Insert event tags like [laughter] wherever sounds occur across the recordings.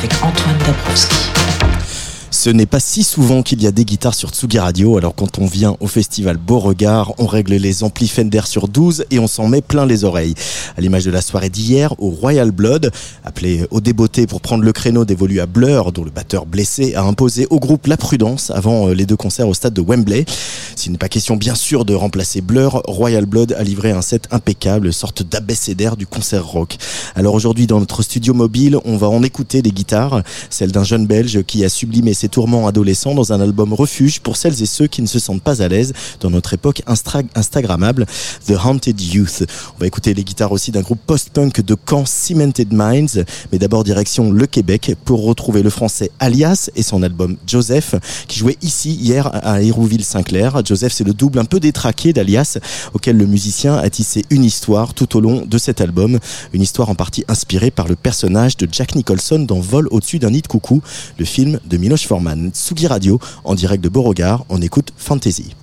Avec Antoine Dabrowski. Ce n'est pas si souvent qu'il y a des guitares sur Tsugi Radio, alors quand on vient au festival Beauregard, on règle les amplis Fender sur 12 et on s'en met plein les oreilles. À l'image de la soirée d'hier au Royal Blood, appelé au débeauté pour prendre le créneau dévolu à Blur, dont le batteur blessé a imposé au groupe la prudence avant euh, les deux concerts au stade de Wembley. S'il n'est pas question bien sûr de remplacer Blur, Royal Blood a livré un set impeccable, sorte d'abécédaire du concert rock. Alors aujourd'hui dans notre studio mobile, on va en écouter des guitares, celle d'un jeune belge qui a sublimé ses tourments adolescents dans un album refuge pour celles et ceux qui ne se sentent pas à l'aise dans notre époque instra instagrammable, The Haunted Youth. On va écouter les guitares aussi d'un groupe post-punk de Caen, Cemented Minds, mais d'abord direction le Québec pour retrouver le français Alias et son album Joseph qui jouait ici hier à Hérouville-Saint-Clair. Joseph, c'est le double un peu détraqué d'Alias auquel le musicien a tissé une histoire tout au long de cet album, une histoire en partie inspirée par le personnage de Jack Nicholson dans Vol au-dessus d'un nid de coucou, le film de Miloš Forman. Radio, en direct de Beauregard, on écoute Fantasy.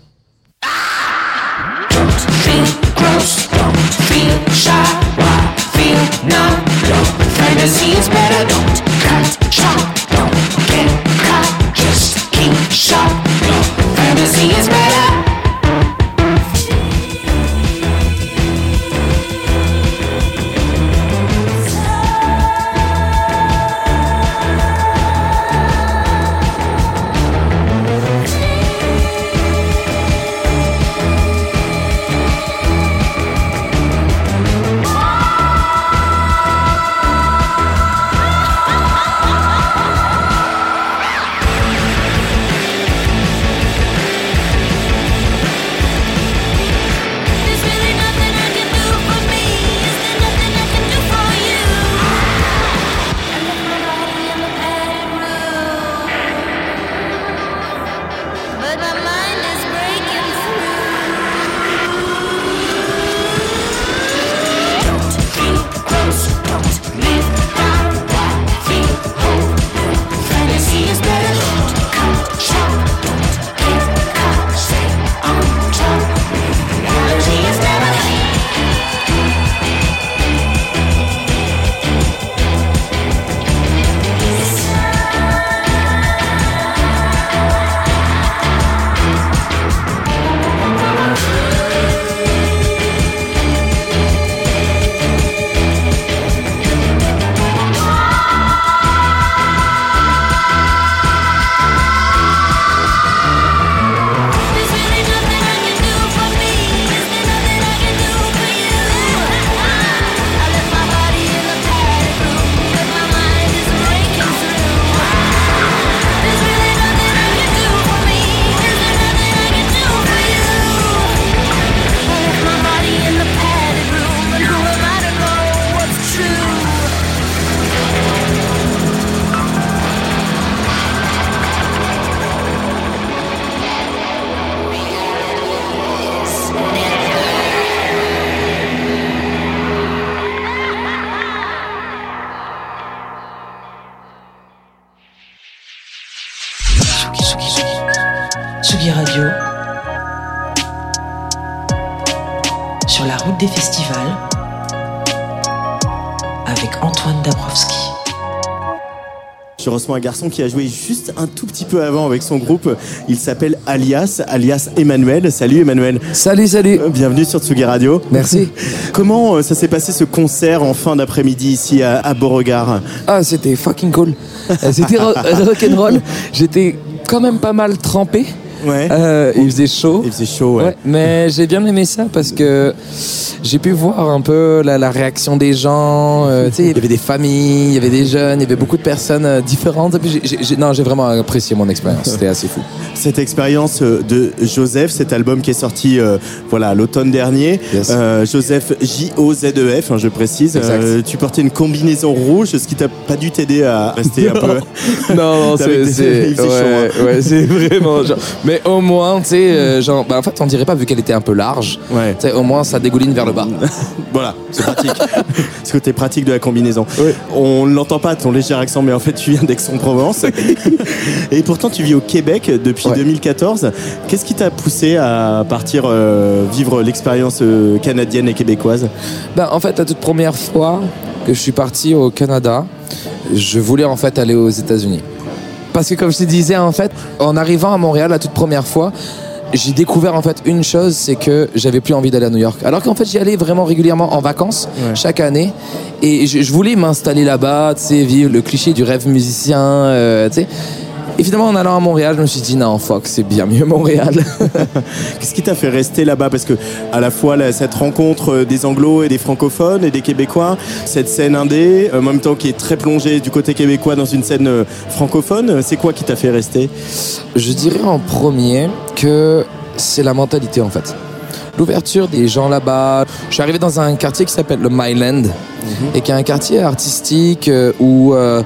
Sur la route des festivals. Avec Antoine Dabrowski. Je reçois un garçon qui a joué juste un tout petit peu avant avec son groupe. Il s'appelle Alias, alias Emmanuel. Salut Emmanuel. Salut, salut. Euh, Bienvenue sur Tsugi Radio. Merci. [laughs] Comment euh, ça s'est passé ce concert en fin d'après-midi ici à, à Beauregard? Ah, c'était fucking cool. Euh, C'était ro- rock'n'roll. J'étais quand même pas mal trempé. Ouais. Euh, il faisait chaud. Il faisait chaud, ouais. Ouais, mais j'ai bien aimé ça parce que j'ai pu voir un peu la, la réaction des gens. euh, il y avait des familles, il y avait des jeunes, il y avait beaucoup de personnes euh, différentes. Et puis non, j'ai vraiment apprécié mon expérience. C'était assez fou. [laughs] Cette expérience de Joseph, cet album qui est sorti euh, voilà l'automne dernier, Yes. Joseph J-O-Z-E-F, hein, je précise. Tu portais une combinaison rouge, ce qui t'a pas dû t'aider à rester [laughs] un peu. Non, non, [laughs] c'est des- faisait ouais, c'est vraiment genre. Mais au moins, tu sais, euh, genre, bah, en fait, on dirait pas vu qu'elle était un peu large. Ouais. Tu sais, au moins, ça dégouline vers le bas. [laughs] Voilà, c'est pratique. [laughs] Ce côté pratique de la combinaison. Oui. On ne l'entend pas ton léger accent, mais en fait tu viens d'Aix-en-Provence. [laughs] Et pourtant tu vis au Québec depuis Ouais. 2014. Qu'est-ce qui t'a poussé à partir euh, vivre l'expérience euh, canadienne et québécoise? Ben, en fait, la toute première fois que je suis parti au Canada, je voulais en fait aller aux États-Unis. Parce que comme je te disais, en fait, en arrivant à Montréal la toute première fois, j'ai découvert en fait une chose, c'est que j'avais plus envie d'aller à New York. Alors qu'en fait, j'y allais vraiment régulièrement en vacances Ouais. chaque année, et je, je voulais m'installer là-bas, tu sais, vivre le cliché du rêve musicien, euh, tu sais. Et finalement, en allant à Montréal, je me suis dit non, fuck, c'est bien mieux Montréal. [laughs] Qu'est-ce qui t'a fait rester là-bas? Parce que à la fois là, cette rencontre euh, des anglos et des francophones et des québécois, cette scène indé, euh, en même temps qui est très plongée du côté québécois dans une scène euh, francophone, c'est quoi qui t'a fait rester? Je dirais en premier que c'est la mentalité en fait. L'ouverture des gens là-bas. Je suis arrivé dans un quartier qui s'appelle le Myland et qui est un quartier artistique euh, où euh,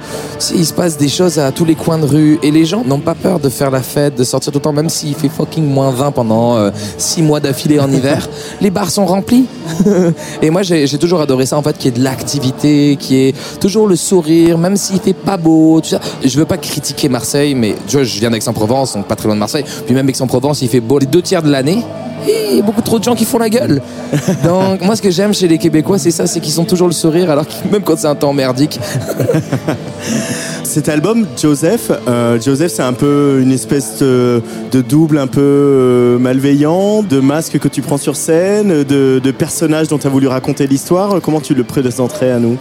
il se passe des choses à tous les coins de rue et les gens n'ont pas peur de faire la fête, de sortir tout le temps, même s'il fait fucking moins 20 pendant 6 mois d'affilée en hiver. [laughs] les bars sont remplis. [laughs] et moi j'ai toujours adoré ça en fait, qu'il y ait de l'activité, qu'il y ait toujours le sourire, même s'il fait pas beau. Tout ça. Je veux pas critiquer Marseille, mais tu vois, je viens d'Aix-en-Provence, donc pas très loin de Marseille. Puis même Aix-en-Provence, il fait beau les deux tiers de l'année. Il y a beaucoup trop de gens qui font la gueule. [laughs] Donc moi ce que j'aime chez les Québécois c'est ça, c'est qu'ils ont toujours le alors que même quand c'est un temps merdique. [laughs] Cet album, Joseph, euh, Joseph, c'est un peu une espèce de, de double un peu euh, malveillant, de masque que tu prends sur scène, de, de personnage dont tu as voulu raconter l'histoire. Comment tu le présenterais à nous?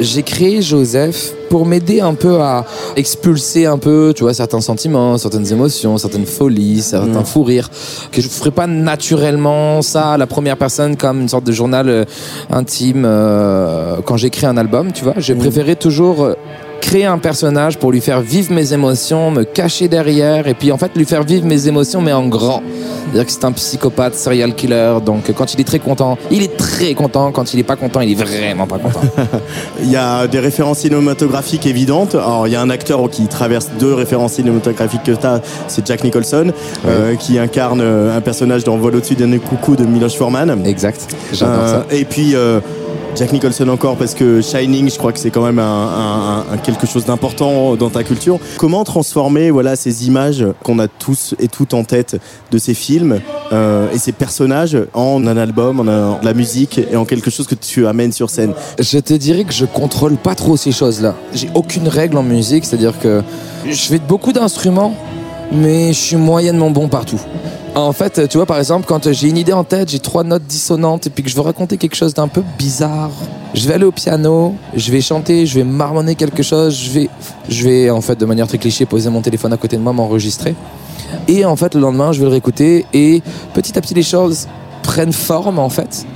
J'ai créé Joseph pour m'aider un peu à expulser un peu, tu vois, certains sentiments, certaines émotions, certaines folies, certains Mm. fous rires, que je ferais pas naturellement ça à la première personne comme une sorte de journal euh, intime euh, quand j'écris un album, tu vois. J'ai préféré toujours euh, créer un personnage pour lui faire vivre mes émotions, me cacher derrière et puis en fait lui faire vivre mes émotions mais en grand. C'est-à-dire que c'est un psychopathe, serial killer, donc quand il est très content, il est très content, quand il est pas content, il est vraiment pas content. [laughs] Il y a des références cinématographiques évidentes. Alors, il y a un acteur qui traverse deux références cinématographiques que tu as, c'est Jack Nicholson, euh, qui incarne euh, un personnage dans Vol au-dessus d'un coucou de Miloš Forman. Exact. J'adore ça. Euh, Et puis euh, Jack Nicholson encore parce que Shining, je crois que c'est quand même un, quelque chose d'important dans ta culture. Comment transformer voilà ces images qu'on a tous et toutes en tête de ces films euh, et ces personnages en un album, en de la musique et en quelque chose que tu amènes sur scène? Je te dirais que je contrôle pas trop ces choses-là. J'ai aucune règle en musique, c'est-à-dire que je fais beaucoup d'instruments, mais je suis moyennement bon partout. En fait, tu vois, par exemple, quand j'ai une idée en tête, j'ai trois notes dissonantes et puis que je veux raconter quelque chose d'un peu bizarre, je vais aller au piano, je vais chanter, je vais marmonner quelque chose, je vais, je vais en fait de manière très cliché poser mon téléphone à côté de moi, m'enregistrer. Et en fait, le lendemain, je vais le réécouter et petit à petit, les choses prennent forme en fait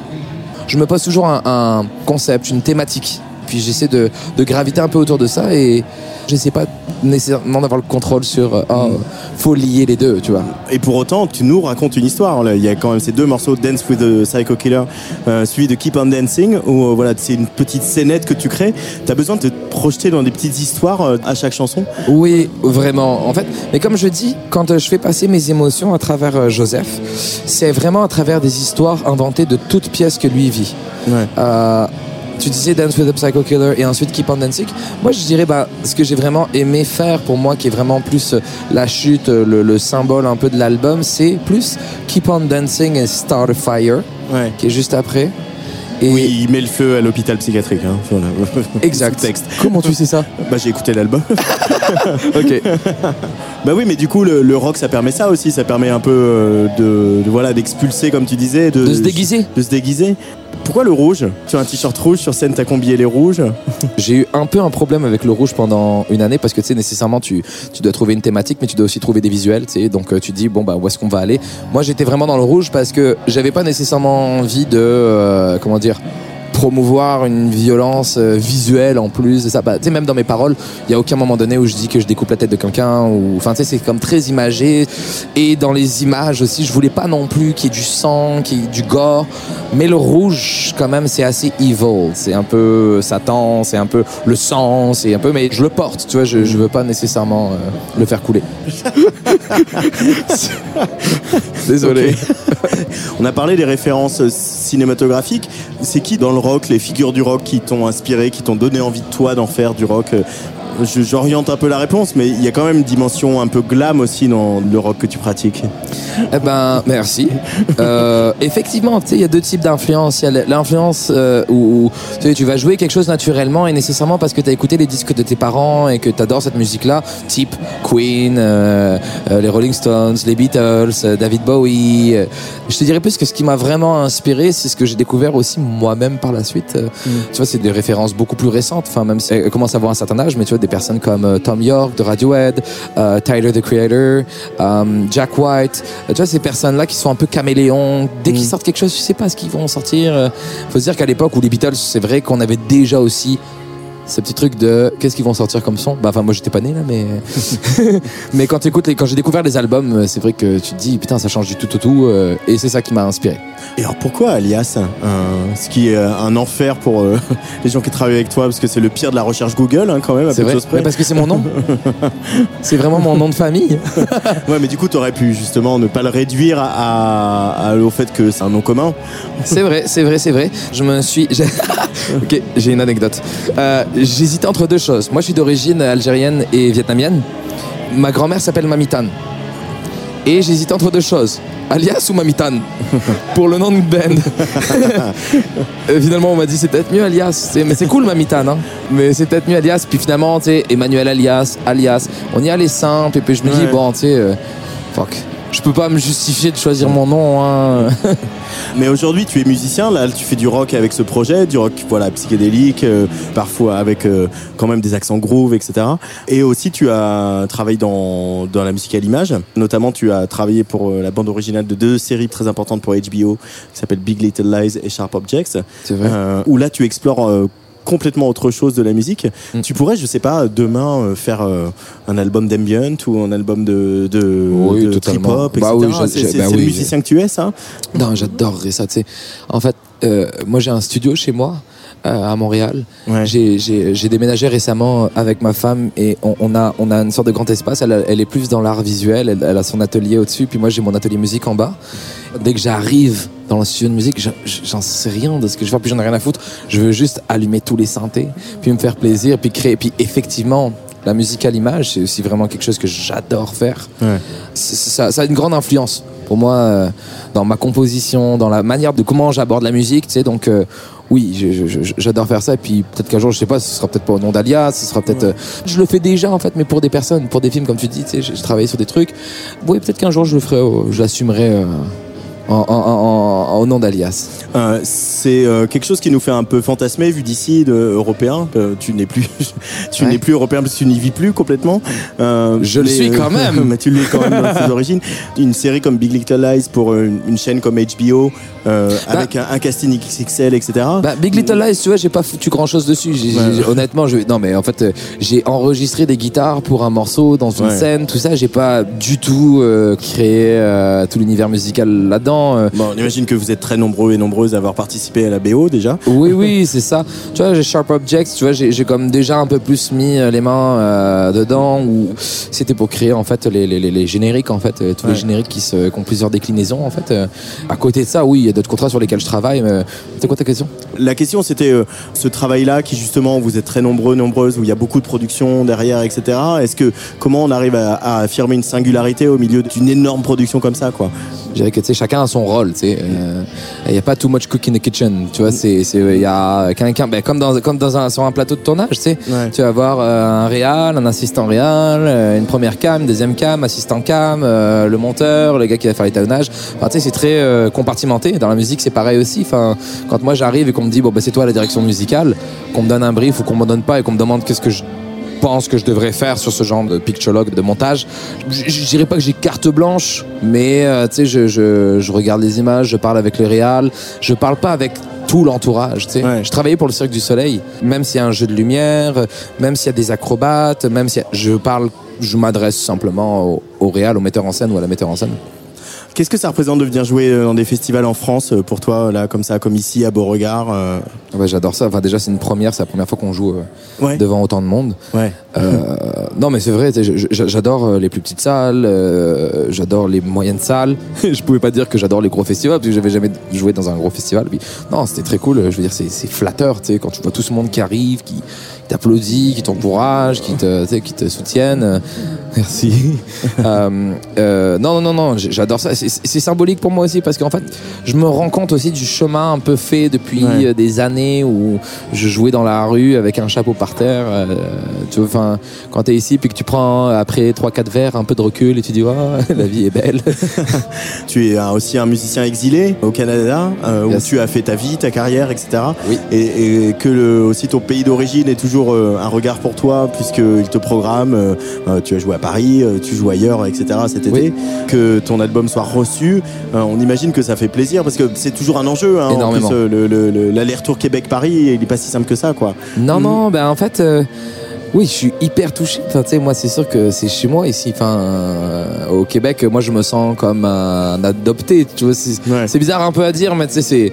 je me pose toujours un, concept, une thématique. Puis j'essaie de, de graviter un peu autour de ça et j'essaie pas nécessairement d'avoir le contrôle sur oh, faut lier les deux, tu vois. Et pour autant, tu nous racontes une histoire. Là, Il y a quand même ces deux morceaux, Dance with the Psycho Killer, euh, suivi de Keep on Dancing, où euh, voilà, c'est une petite scénette que tu crées. Tu as besoin de te projeter dans des petites histoires euh, à chaque chanson? Oui, vraiment. En fait, mais comme je dis, quand je fais passer mes émotions à travers Joseph, c'est vraiment à travers des histoires inventées de toutes pièces que lui vit. Ouais. Tu disais Dance with the Psycho Killer et ensuite Keep on Dancing. Moi, je dirais bah, ce que j'ai vraiment aimé faire pour moi, qui est vraiment plus euh, la chute, euh, le, le symbole un peu de l'album, c'est plus Keep on Dancing et Start a Fire, Ouais. qui est juste après. Et Oui, il met le feu à l'hôpital psychiatrique. Hein, voilà. [laughs] exact. Comment tu sais ça? [laughs] Bah, j'ai écouté l'album. [laughs] Ok. bah oui, mais du coup, le, le rock, ça permet ça aussi. Ça permet un peu euh, de, de, voilà d'expulser, comme tu disais, de, De se déguiser. de se déguiser. Pourquoi le rouge Tu as un t-shirt rouge sur scène, t'as combillé les rouges. [laughs] J'ai eu un peu un problème avec le rouge pendant une année parce que tu sais nécessairement tu, dois trouver une thématique mais tu dois aussi trouver des visuels tu sais donc euh, tu dis bon bah où est-ce qu'on va aller? Moi j'étais vraiment dans le rouge parce que j'avais pas nécessairement envie de euh, comment dire promouvoir une violence euh, visuelle en plus de ça. Bah, tu sais même dans mes paroles il y a aucun moment donné où je dis que je découpe la tête de quelqu'un ou enfin tu sais c'est comme très imagé. Et dans les images aussi je voulais pas non plus qu'il y ait du sang qu'il y ait du gore. Mais le rouge quand même c'est assez evil. C'est un peu Satan c'est un peu le sang c'est un peu mais je le porte tu vois je, je veux pas nécessairement euh, le faire couler. [laughs] Désolé. [laughs] On a parlé des références cinématographiques. C'est qui dans le les figures du rock qui t'ont inspiré, qui t'ont donné envie de toi d'en faire du rock euh, J'oriente un peu la réponse, mais il y a quand même une dimension un peu glam aussi dans le rock que tu pratiques. Eh ben, merci. [laughs] Euh, effectivement, tu sais, il y a deux types d'influence. Il y a l'influence euh, où, où, tu vas jouer quelque chose naturellement et nécessairement parce que tu as écouté les disques de tes parents et que tu adores cette musique-là, type Queen, euh, les Rolling Stones, les Beatles, David Bowie. Je te dirais plus que ce qui m'a vraiment inspiré, c'est ce que j'ai découvert aussi moi-même par la suite. Euh, Tu vois, c'est des références beaucoup plus récentes. Enfin, même si elle commence à avoir un certain âge, mais tu vois, des personnes comme euh, Tom York de Radiohead, euh, Tyler the Creator, euh, Jack White. Euh, tu vois, ces personnes-là qui sont un peu caméléons. Dès qu'ils sortent quelque chose, tu sais pas ce qu'ils vont sortir. Faut se dire qu'à l'époque où les Beatles, c'est vrai qu'on avait déjà aussi ce petit truc de qu'est-ce qu'ils vont sortir comme son? Bah enfin moi j'étais pas né là mais [laughs] mais quand tu écoutes les... quand j'ai découvert les albums euh, c'est vrai que tu te dis putain ça change du tout au tout euh, et c'est ça qui m'a inspiré Et alors pourquoi Alias un- Ce qui est euh, un enfer pour euh, [laughs] les gens qui travaillent avec toi, parce que c'est le pire de la recherche Google hein, quand même. à c'est vrai choses près. Mais parce que c'est mon nom [laughs] c'est vraiment mon nom de famille Ouais, mais du coup, t'aurais pu justement ne pas le réduire à, à- au fait que c'est un nom commun. C'est vrai, c'est vrai, c'est vrai. Je me suis. j'ai- ok, j'ai une anecdote. Euh, J'hésitais entre deux choses. Moi, je suis d'origine algérienne et vietnamienne. Ma grand-mère s'appelle Mamitane. Et j'hésitais entre deux choses. Alias ou Mamitane [laughs] Pour le nom de band. [laughs] Euh, finalement, on m'a dit c'est peut-être mieux Alias. Mais c'est cool Mamitane. Hein. Mais c'est peut-être mieux Alias. Puis finalement, tu sais, Emmanuel Alias, Alias. On y allait simple. Et puis je me dis, Ouais. bon, tu sais, euh, fuck. Je peux pas me justifier de choisir mon nom. Hein. [laughs] Mais aujourd'hui, tu es musicien. Là, tu fais du rock avec ce projet, du rock, voilà, psychédélique, euh, parfois avec euh, quand même des accents groove, etc. Et aussi, tu as travaillé dans, dans la musique à l'image. Notamment, tu as travaillé pour euh, la bande originale de deux séries très importantes pour HBO, qui s'appellent Big Little Lies et Sharp Objects. C'est vrai. Euh, où là, tu explores euh, complètement autre chose de la musique. Mm. Tu pourrais, je sais pas, demain euh, faire euh, un album d'ambient ou un album de, de, Oui, de totalement. trip-hop, etc. Bah oui, c'est bah c'est le musicien que tu es, ça Non, j'adorerais ça. En fait, euh, moi j'ai un studio chez moi à Montréal. Ouais. J'ai- déménagé récemment avec ma femme et on, on a, on a une sorte de grand espace. Elle est plus dans l'art visuel, elle, elle a son atelier au-dessus, puis moi j'ai mon atelier musique en bas. Dès que j'arrive dans le studio de musique, j'en- sais rien de ce que je faire, puis j'en ai rien à foutre. Je veux juste allumer tous les synthés, puis me faire plaisir, puis créer. Puis effectivement, la musique à l'image, c'est aussi vraiment quelque chose que j'adore faire. Ouais. Ça, ça a une grande influence pour moi euh, dans ma composition, dans la manière de comment j'aborde la musique, tu sais. Donc euh, oui, je- je- je- j'adore faire ça. Et puis peut-être qu'un jour, je sais pas, ce sera peut-être pas au nom d'Alias, ce sera peut-être. euh, je le fais déjà en fait, mais pour des personnes, pour des films comme tu dis, tu sais, j'ai j'ai travaillé sur des trucs. Oui, peut-être qu'un jour je le ferai, euh, je l'assumerai. Euh, en- en- en- au nom d'Alias. Euh, c'est euh, quelque chose qui nous fait un peu fantasmer vu d'ici, de européen. Euh, tu n'es plus, [laughs] tu Ouais. n'es plus européen parce que tu n'y vis plus complètement. Euh, Je le suis quand même. mais tu l'es quand même dans tes origines. Une série comme Big Little Lies pour euh, une, une chaîne comme HBO euh, avec un, un casting XXL, etc. Bah, Big Little Lies, tu vois, j'ai pas foutu grand chose dessus. J'ai- Ouais. j'ai- honnêtement, je, non, mais en fait, euh, j'ai enregistré des guitares pour un morceau dans une Ouais. scène, tout ça. J'ai pas du tout euh, créé euh, tout l'univers musical là-dedans. Euh. Bon, on imagine que vous êtes très nombreux et nombreuses à avoir participé à la BO déjà. Oui, oui, [laughs] c'est ça. Tu vois, j'ai Sharp Objects, tu vois, j'ai comme déjà un peu plus mis euh, les mains euh, dedans où c'était pour créer en fait les, les, les- génériques, en fait, tous Ouais. les génériques qui, se, qui ont plusieurs déclinaisons, en fait. À côté de ça, oui, il y a d'autres contrats sur lesquels je travaille. mais C'est quoi ta question? La question, c'était euh, ce travail-là qui justement, vous êtes très nombreux, nombreuses, où il y a beaucoup de production derrière, etc. Est-ce que comment on arrive à, à affirmer une singularité au milieu d'une énorme production comme ça, quoi? Je dirais que tu sais, chacun a son rôle. Tu sais, Euh, il y a pas too much cook in the kitchen. Tu vois, c'est, c'est, il y a quelqu'un, ben, comme dans, comme dans un, sur un plateau de tournage. Tu sais, Ouais. tu vas avoir euh, un réal, un assistant réal, euh, une première cam, une deuxième cam, assistant cam, euh, le monteur, le gars qui va faire l'étalonnage. Enfin, c'est très compartimenté. Dans la musique, c'est pareil aussi. Enfin, quand moi j'arrive et qu'on me dit bon ben c'est toi la direction musicale, qu'on me donne un brief ou qu'on me donne pas et qu'on me demande qu'est-ce que je pense que je devrais faire sur ce genre de pictologue, de montage. Je, je dirais pas que j'ai carte blanche, mais euh, tu sais, je, je, je regarde les images, je parle avec le réal, je parle pas avec tout l'entourage, tu sais. Ouais. Je travaillais pour le Cirque du Soleil, même s'il y a un jeu de lumière, même s'il y a des acrobates, même si je parle, je m'adresse simplement au, au réal, au metteur en scène ou à la metteur en scène. Qu'est-ce que ça représente de venir jouer euh, dans des festivals en France euh, pour toi, là, comme ça, comme ici, à Beauregard euh, Ouais, j'adore ça. Enfin, déjà, c'est une première, c'est la première fois qu'on joue euh, Ouais. devant autant de monde. Ouais. Euh, [laughs] non, mais c'est vrai, j'adore les plus petites salles, j'adore les moyennes salles. [laughs] je pouvais pas dire que j'adore les gros festivals, parce que j'avais jamais joué dans un gros festival. Puis, non, c'était très cool. Je veux dire, c'est flatteur, tu sais, quand tu vois tout ce monde qui arrive, qui t'applaudit, qui t'encourage, qui te, qui te soutiennent. [laughs] Merci. [laughs] Euh, euh, non, non, non, j'adore ça. C'est- symbolique pour moi aussi parce qu'en fait, je me rends compte aussi du chemin un peu fait depuis Ouais. euh, des années où je jouais dans la rue avec un chapeau par terre. euh, tu vois, enfin, quand t'es ici puis que tu prends après 3-4 verres un peu de recul et tu dis, oh, [laughs] la vie est belle. Tu es aussi un musicien exilé au Canada, euh, où Yes. tu as fait ta vie, ta carrière, etc. Oui. Et, et que le, aussi ton pays d'origine est toujours euh, un regard pour toi, puisqu'il te programme. euh, euh, tu as joué à Paris, tu joues ailleurs, etc. cet été. Oui. Que ton album soit reçu, on imagine que ça fait plaisir, parce que c'est toujours un enjeu. Hein, en Énormément. plus, le- le- le- l'aller-retour Québec-Paris, il est pas si simple que ça, quoi. Non, non, ben en fait, euh, oui, je suis hyper touché. Enfin, tu sais, moi, c'est sûr que c'est chez moi ici. Enfin, euh, au Québec, moi, je me sens comme un adopté. Tu vois, c'est Ouais. c'est bizarre un peu à dire, mais tu sais, c'est.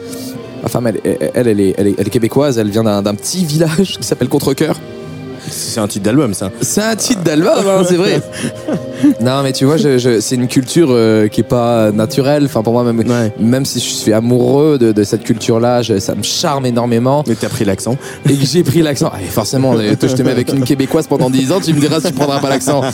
Ma femme, elle, elle, elle, elle est, elle, est, québécoise. Elle vient d'un petit village qui s'appelle Contrecoeur. C'est un titre d'album, ça. C'est un titre d'album, hein, c'est vrai. [laughs] non, mais tu vois, je, je- c'est une culture euh, qui est pas naturelle. Enfin, pour moi, même, Ouais. même si je suis amoureux de, de cette culture-là, ça me charme énormément. Mais t'as pris l'accent. et que j'ai pris l'accent. Allez, forcément, toi, je te mets avec une québécoise pendant 10 ans, tu me diras si tu prendras pas l'accent. [laughs]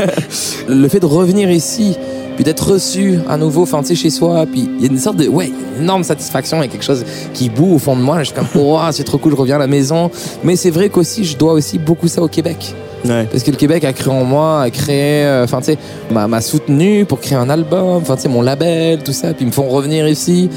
[laughs] le fait de revenir ici, puis d'être reçu à nouveau, enfin, tu sais, chez soi, puis il y a une sorte de, ouais, une énorme satisfaction, il y a quelque chose qui boue au fond de moi. Je suis comme, [laughs] oh, c'est trop cool, je reviens à la maison. Mais c'est vrai qu'aussi, je dois aussi beaucoup ça au Québec. Ouais. Parce que le Québec a créé en moi, a créé, euh, enfin, tu sais, m'a m'a soutenu pour créer un album, enfin, tu sais, mon label, tout ça, puis ils me font revenir ici.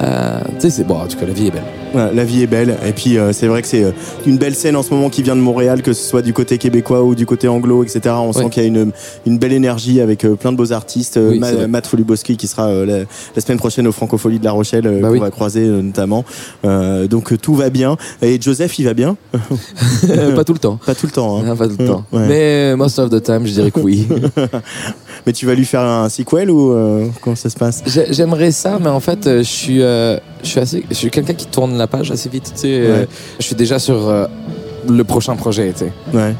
Euh, tu sais, c'est bon, en tout cas, la vie est belle. Ouais, la vie est belle. Et puis, euh, c'est vrai que c'est euh, une belle scène en ce moment qui vient de Montréal, que ce soit du côté québécois ou du côté anglo, etc. On sent qu'il y a une, une belle énergie avec euh, plein de beaux artistes. Euh, Oui, Ma-. Matt Foliboski qui sera la, la semaine prochaine au Francofolie de La Rochelle, Bah qu'on oui. va croiser notamment. Euh, donc, tout va bien. Et Joseph, il va bien? [laughs] Pas tout le temps. Pas tout le temps. hein. Non, pas tout le temps. ouais. Mais most of the time, je dirais que oui. [laughs] Mais tu vas lui faire un sequel ou euh, comment ça se passe? J'ai- J'aimerais ça, mais en fait, euh, je suis, euh, je suis assez, je suis quelqu'un qui tourne la page assez vite. Tu sais, Ouais. je suis déjà sur euh, le prochain projet. Tu sais. Ouais.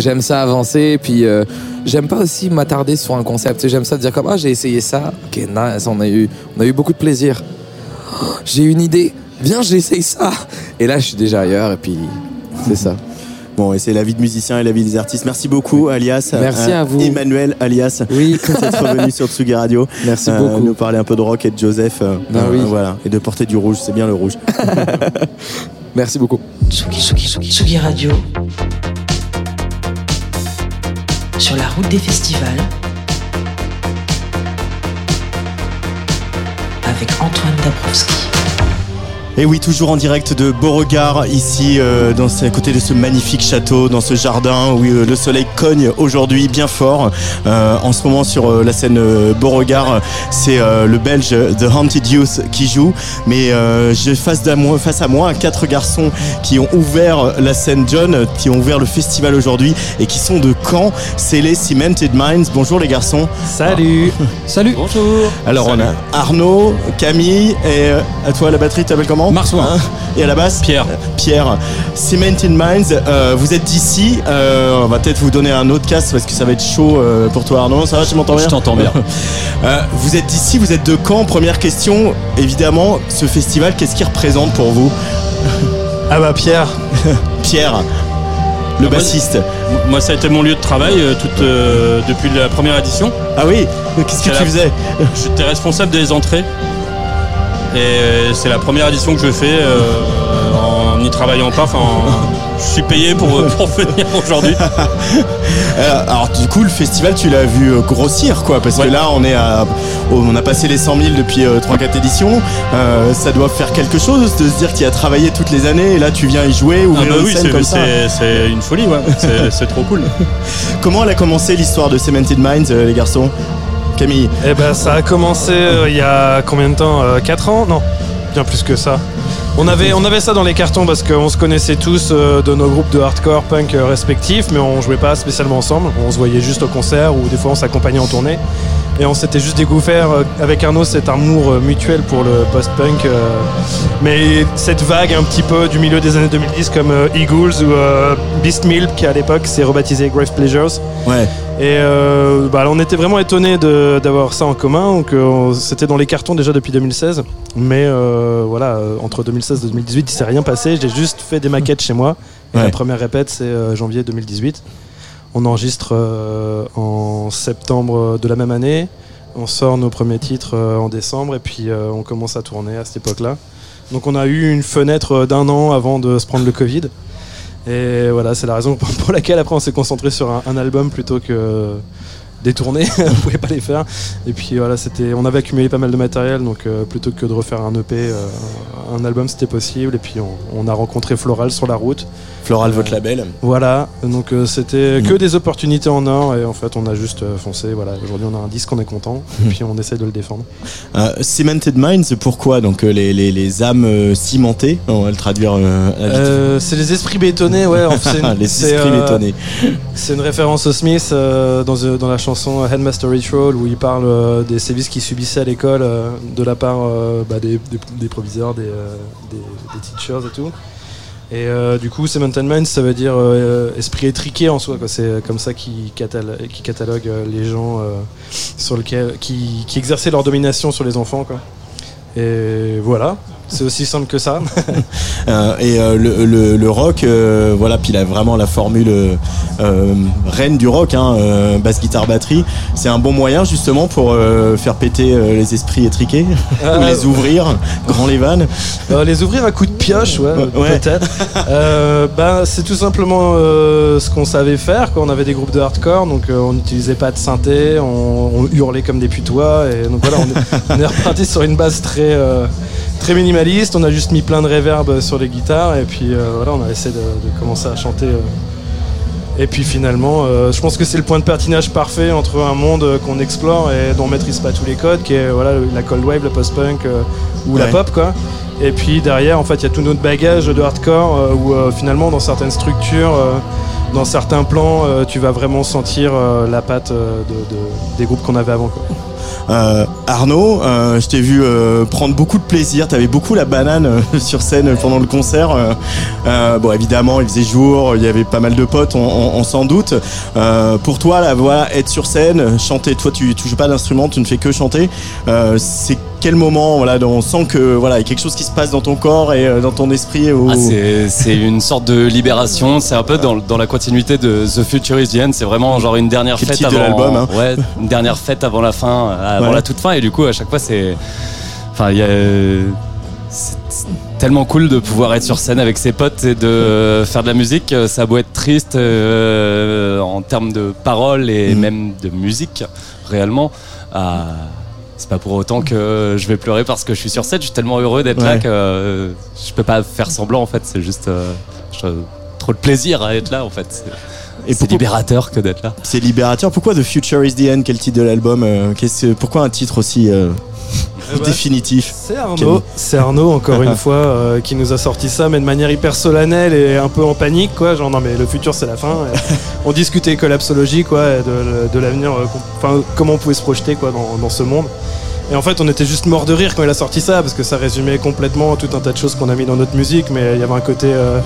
J'aime ça avancer, puis euh, j'aime pas aussi m'attarder sur un concept. J'aime ça dire comme ah j'ai essayé ça, ok nice, on a eu, on a eu beaucoup de plaisir. Oh, J'ai une idée, viens j'essaye ça. Et là je suis déjà ailleurs et puis c'est ça. Bon, et c'est la vie de musicien et la vie des artistes. Merci beaucoup, alias. Merci euh, à vous. Emmanuel, alias. Oui, [laughs] d'être revenu sur Tsugi Radio. merci Euh, beaucoup. nous parler un peu de rock et de Joseph. euh, Ben oui. Voilà. Et de porter du rouge, c'est bien le rouge. [laughs] Merci beaucoup. Tsugi, Tsugi, Tsugi, Tsugi Radio. Sur la route des festivals. Avec Antoine Dabrowski. Et oui, toujours en direct de Beauregard, ici, euh, dans ce- à côté de ce magnifique château, dans ce jardin où euh, le soleil cogne aujourd'hui bien fort. Euh, en ce moment, sur la scène Beauregard, c'est le Belge The Haunted Youth qui joue. Mais j'ai face, à moi- face à moi quatre garçons qui ont ouvert la scène John, qui ont ouvert le festival aujourd'hui et qui sont de Caen. C'est les Cemented Minds. Bonjour les garçons. Salut Salut Bonjour Alors on a Arnaud, Camille et à toi la batterie, tu t'appelles comment? Marsouin. Hein Et à la basse Pierre. Euh, Pierre. Cemented Minds, euh, vous êtes d'ici. Euh, on va peut-être vous donner un autre casque parce que ça va être chaud euh, pour toi Arnaud. Ça va, tu m'entends bien Je t'entends bien. [laughs] Euh, vous êtes d'ici, vous êtes de Caen. Première question, évidemment, ce festival, qu'est-ce qu'il représente pour vous [laughs] Ah bah Pierre, [laughs] Pierre le bassiste. Moi, ça a été mon lieu de travail euh, toute, euh, depuis la première édition. Ah oui, qu'est-ce que tu la- faisais J'étais responsable des entrées. Et euh, c'est la première édition que je fais euh, en n'y travaillant pas. Enfin, en- je suis payé pour, pour venir aujourd'hui. [laughs] Euh, Alors du coup, le festival, tu l'as vu euh, grossir, quoi, parce que là, on est à, on a passé les 100 000 depuis 3-4 éditions. Euh, ça doit faire quelque chose de se dire qu'il a travaillé toutes les années et là, tu viens y jouer, Ah ouvrir bah oui, comme ça. c'est une folie, ouais. C'est- trop cool. [laughs] Comment elle a commencé l'histoire de Cemented Minds, euh, les garçons? Camille Eh ben, ça a commencé euh, il y a combien de temps 4 ans? Non, bien plus que ça. On avait, ça dans les cartons parce qu'on se connaissait tous euh, de nos groupes de hardcore punk euh, respectifs, mais on jouait pas spécialement ensemble. On se voyait juste au concert ou des fois on s'accompagnait en tournée. Et on s'était juste découvert euh, avec Arnaud cet amour euh, mutuel pour le post-punk. euh, mais cette vague un petit peu du milieu des années 2010 comme Eagles ou Beast Milk qui à l'époque s'est rebaptisé Grave Pleasures. Ouais. Et euh, bah, on était vraiment étonnés de- d'avoir ça en commun. Donc, c'était dans les cartons déjà depuis 2016. Mais euh, voilà, entre 2016 et 2018, il s'est rien passé. J'ai juste fait des maquettes chez moi. Et Ouais. la première répète, c'est janvier 2018. On enregistre euh, en septembre de la même année. On sort nos premiers titres euh, en décembre. Et puis euh, on commence à tourner à cette époque-là. Donc on a eu une fenêtre d'un an avant de se prendre le Covid. Et voilà, c'est la raison [laughs] pour laquelle après on s'est concentré sur un album plutôt que des tournées. [laughs] on pouvait pas les faire. Et puis voilà, c'était, on avait accumulé pas mal de matériel, donc euh, plutôt que de refaire un EP, euh, un album c'était possible. Et puis on, on a rencontré Floral sur la route. Floral, votre label. Voilà, donc euh, c'était Mhm. que des opportunités en or. Et en fait, on a juste euh, foncé. Voilà, aujourd'hui on a un disque, on est content. Et puis on essaie de le défendre. Euh, Cemented Minds, pourquoi? Donc euh, les, les, les âmes euh, cimentées, on va le traduire euh. Euh, c'est les esprits bétonnés, ouais. [laughs] c'est une- les c'est, esprits euh, bétonnés. C'est une référence au Smith euh, dans, euh, dans la chanson Headmaster Ritual où il parle euh, des sévices qu'il subissait à l'école euh, de la part euh, bah, des, des, proviseurs, des, euh, des, teachers et tout. Et euh, du coup, Cemented Minds, ça veut dire euh, esprit étriqué en soi. C'est comme ça qu'ils catalo- qu'ils cataloguent euh, les gens euh, sur lequel, qui, qui exerçaient leur domination sur les enfants. Quoi. Et voilà, c'est aussi simple que ça. [laughs] Euh, et euh, le, le, le rock, euh, voilà, puis il a vraiment la formule reine du rock, hein, basse guitare batterie. C'est un bon moyen justement pour faire péter les esprits étriqués, Ah, [laughs] ou les ouvrir, grand les vannes. Les ouvrir à coups de pioche, ouais, Ouais. peut-être. Bah, c'est tout simplement ce qu'on savait faire. Quand on avait des groupes de hardcore, donc on n'utilisait pas de synthé, on, on hurlait comme des putois, et donc voilà, on est, on est reparti sur une base très euh, très minimaliste. On a juste mis plein de reverb sur les guitares, et puis euh, voilà, on a essayé de, de commencer à chanter. euh. Et puis finalement, euh, je pense que c'est le point de patinage parfait entre un monde qu'on explore et dont on maîtrise pas tous les codes, qui est voilà la cold wave, le post-punk ou la pop quoi. Et puis derrière, en fait, il y a tout notre bagage de hardcore où finalement, dans certaines structures, dans certains plans, tu vas vraiment sentir la patte de, de- des groupes qu'on avait avant. Quoi. Euh, Arnaud, euh, je t'ai vu euh, prendre beaucoup de plaisir. T'avais beaucoup la banane [laughs] sur scène pendant le concert. Bon, évidemment, il faisait jour, il y avait pas mal de potes, on, on- on s'en doute. Pour toi, là, voilà, être sur scène, chanter. Toi, tu, joues pas d'instrument, tu ne fais que chanter. C'est quel moment, voilà, on sent que voilà, il y a quelque chose qui se passe dans ton corps et euh, dans ton esprit. Ah, c'est une sorte de libération. C'est un peu dans, dans la continuité de The Future is the End. C'est vraiment genre une dernière fête avant. l'album, hein. Ouais, une dernière fête avant la fin, avant Ouais. la toute fin. Et du coup, à chaque fois, c'est. Enfin, il y a. C'est tellement cool de pouvoir être sur scène avec ses potes et de faire de la musique. Ça a beau être triste euh, en termes de paroles et Mhm. même de musique, réellement. Ah, c'est pas pour autant que je vais pleurer parce que je suis sur scène. Je suis tellement heureux d'être là que euh, je peux pas faire semblant en fait. C'est juste euh, trop de plaisir à être là en fait. C'est- Et C'est pourquoi- libérateur que d'être là. C'est libérateur. Pourquoi The Future is the End Quel titre de l'album euh, Pourquoi un titre aussi euh, Eh ben, définitif C'est Arnaud, c'est Arnaud encore une [laughs] fois euh, qui nous a sorti ça, mais de manière hyper solennelle et un peu en panique, quoi. Genre non mais le futur c'est la fin. [laughs] On discutait collapsologie, quoi, et de, de l'avenir, euh, enfin comment on pouvait se projeter, quoi, dans, dans ce monde. Et en fait, on était juste mort de rire quand il a sorti ça, parce que ça résumait complètement tout un tas de choses qu'on a mis dans notre musique, mais il y avait un côté euh,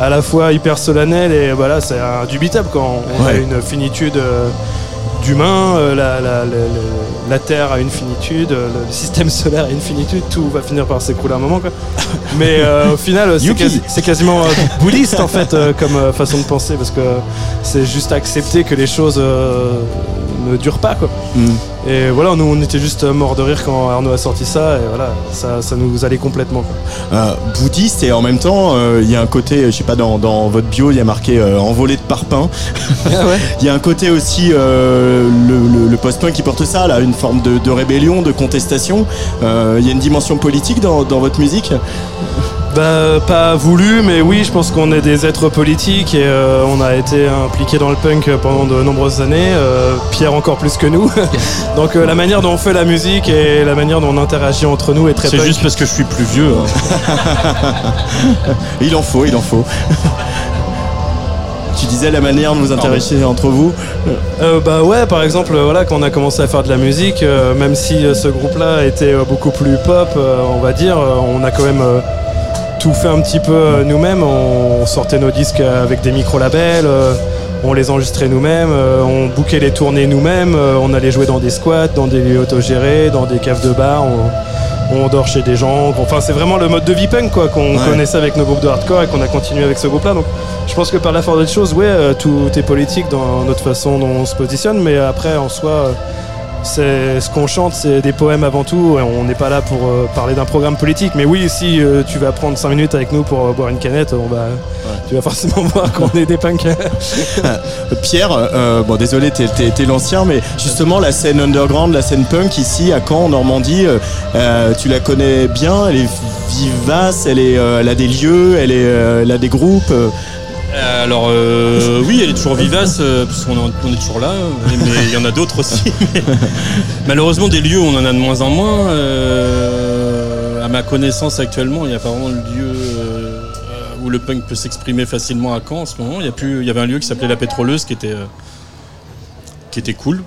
à la fois hyper solennel et voilà, c'est indubitable quand on a une finitude. euh, d'humains, euh, la, la- la- Terre a une finitude, euh, le, système solaire a une finitude, tout va finir par s'écrouler à un moment. Quoi. [laughs] Mais euh, au final, c'est, quasi- quasiment euh, bouddhiste en fait euh, comme façon de penser parce que c'est juste accepter que les choses ne durent pas. Quoi. Mm. Et voilà, nous on était juste euh, morts de rire quand Arnaud a sorti ça et voilà, ça, ça nous allait complètement. Quoi. Euh, bouddhiste et en même temps euh, il y a un côté je sais pas dans, dans votre bio il y a marqué euh, envolé de parpaing [laughs] il y a un côté aussi euh, le, le- le post-punk qui porte ça là une forme de, de rébellion de contestation Euh, il y a une dimension politique dans, dans votre musique? Bah, pas voulu, mais oui, je pense qu'on est des êtres politiques et euh, on a été impliqués dans le punk pendant de nombreuses années. euh, Pierre encore plus que nous. [laughs] Donc euh, la manière dont on fait la musique et la manière dont on interagit entre nous est très C'est juste parce que je suis plus vieux. hein. [laughs] il en faut il en faut tu disais la manière de vous intéresser entre vous Euh, bah ouais, par exemple, voilà, quand on a commencé à faire de la musique, euh, même si ce groupe-là était beaucoup plus pop, euh, on va dire, on a quand même euh, tout fait un petit peu euh, nous-mêmes. On, sortait nos disques avec des micro-labels, euh, on les enregistrait nous-mêmes, euh, on bouquait les tournées nous-mêmes, on allait jouer dans des squats, dans des lieux autogérés, dans des caves de bar. On, on dort chez des gens. Enfin, c'est vraiment le mode de vie punk quoi qu'on Ouais. connaissait avec nos groupes de hardcore et qu'on a continué avec ce groupe-là. Donc, je pense que par la force des choses, ouais, tout est politique dans notre façon dont on se positionne, mais après, en soi, c'est ce qu'on chante, c'est des poèmes avant tout. On n'est pas là pour euh, parler d'un programme politique, mais oui, si euh, tu vas prendre 5 minutes avec nous pour euh, boire une canette, on va, tu vas forcément [laughs] voir qu'on est des punks. [laughs] Pierre, bon désolé, t'es, t'es- t'es l'ancien, mais justement la scène underground, la scène punk ici à Caen, en Normandie, tu la connais bien, elle est vivace, elle, est, elle a des lieux, elle, est, elle a des groupes. Euh. Alors euh, oui, elle est toujours vivace, euh, parce qu'on est, on est toujours là, mais il y en a d'autres aussi. [laughs] malheureusement, des lieux, on en a de moins en moins. Euh, à ma connaissance actuellement, il n'y a pas vraiment de lieu où le punk peut s'exprimer facilement à Caen en ce moment. Il y, a plus, il y avait un lieu qui s'appelait La Pétroleuse qui était, qui était cool.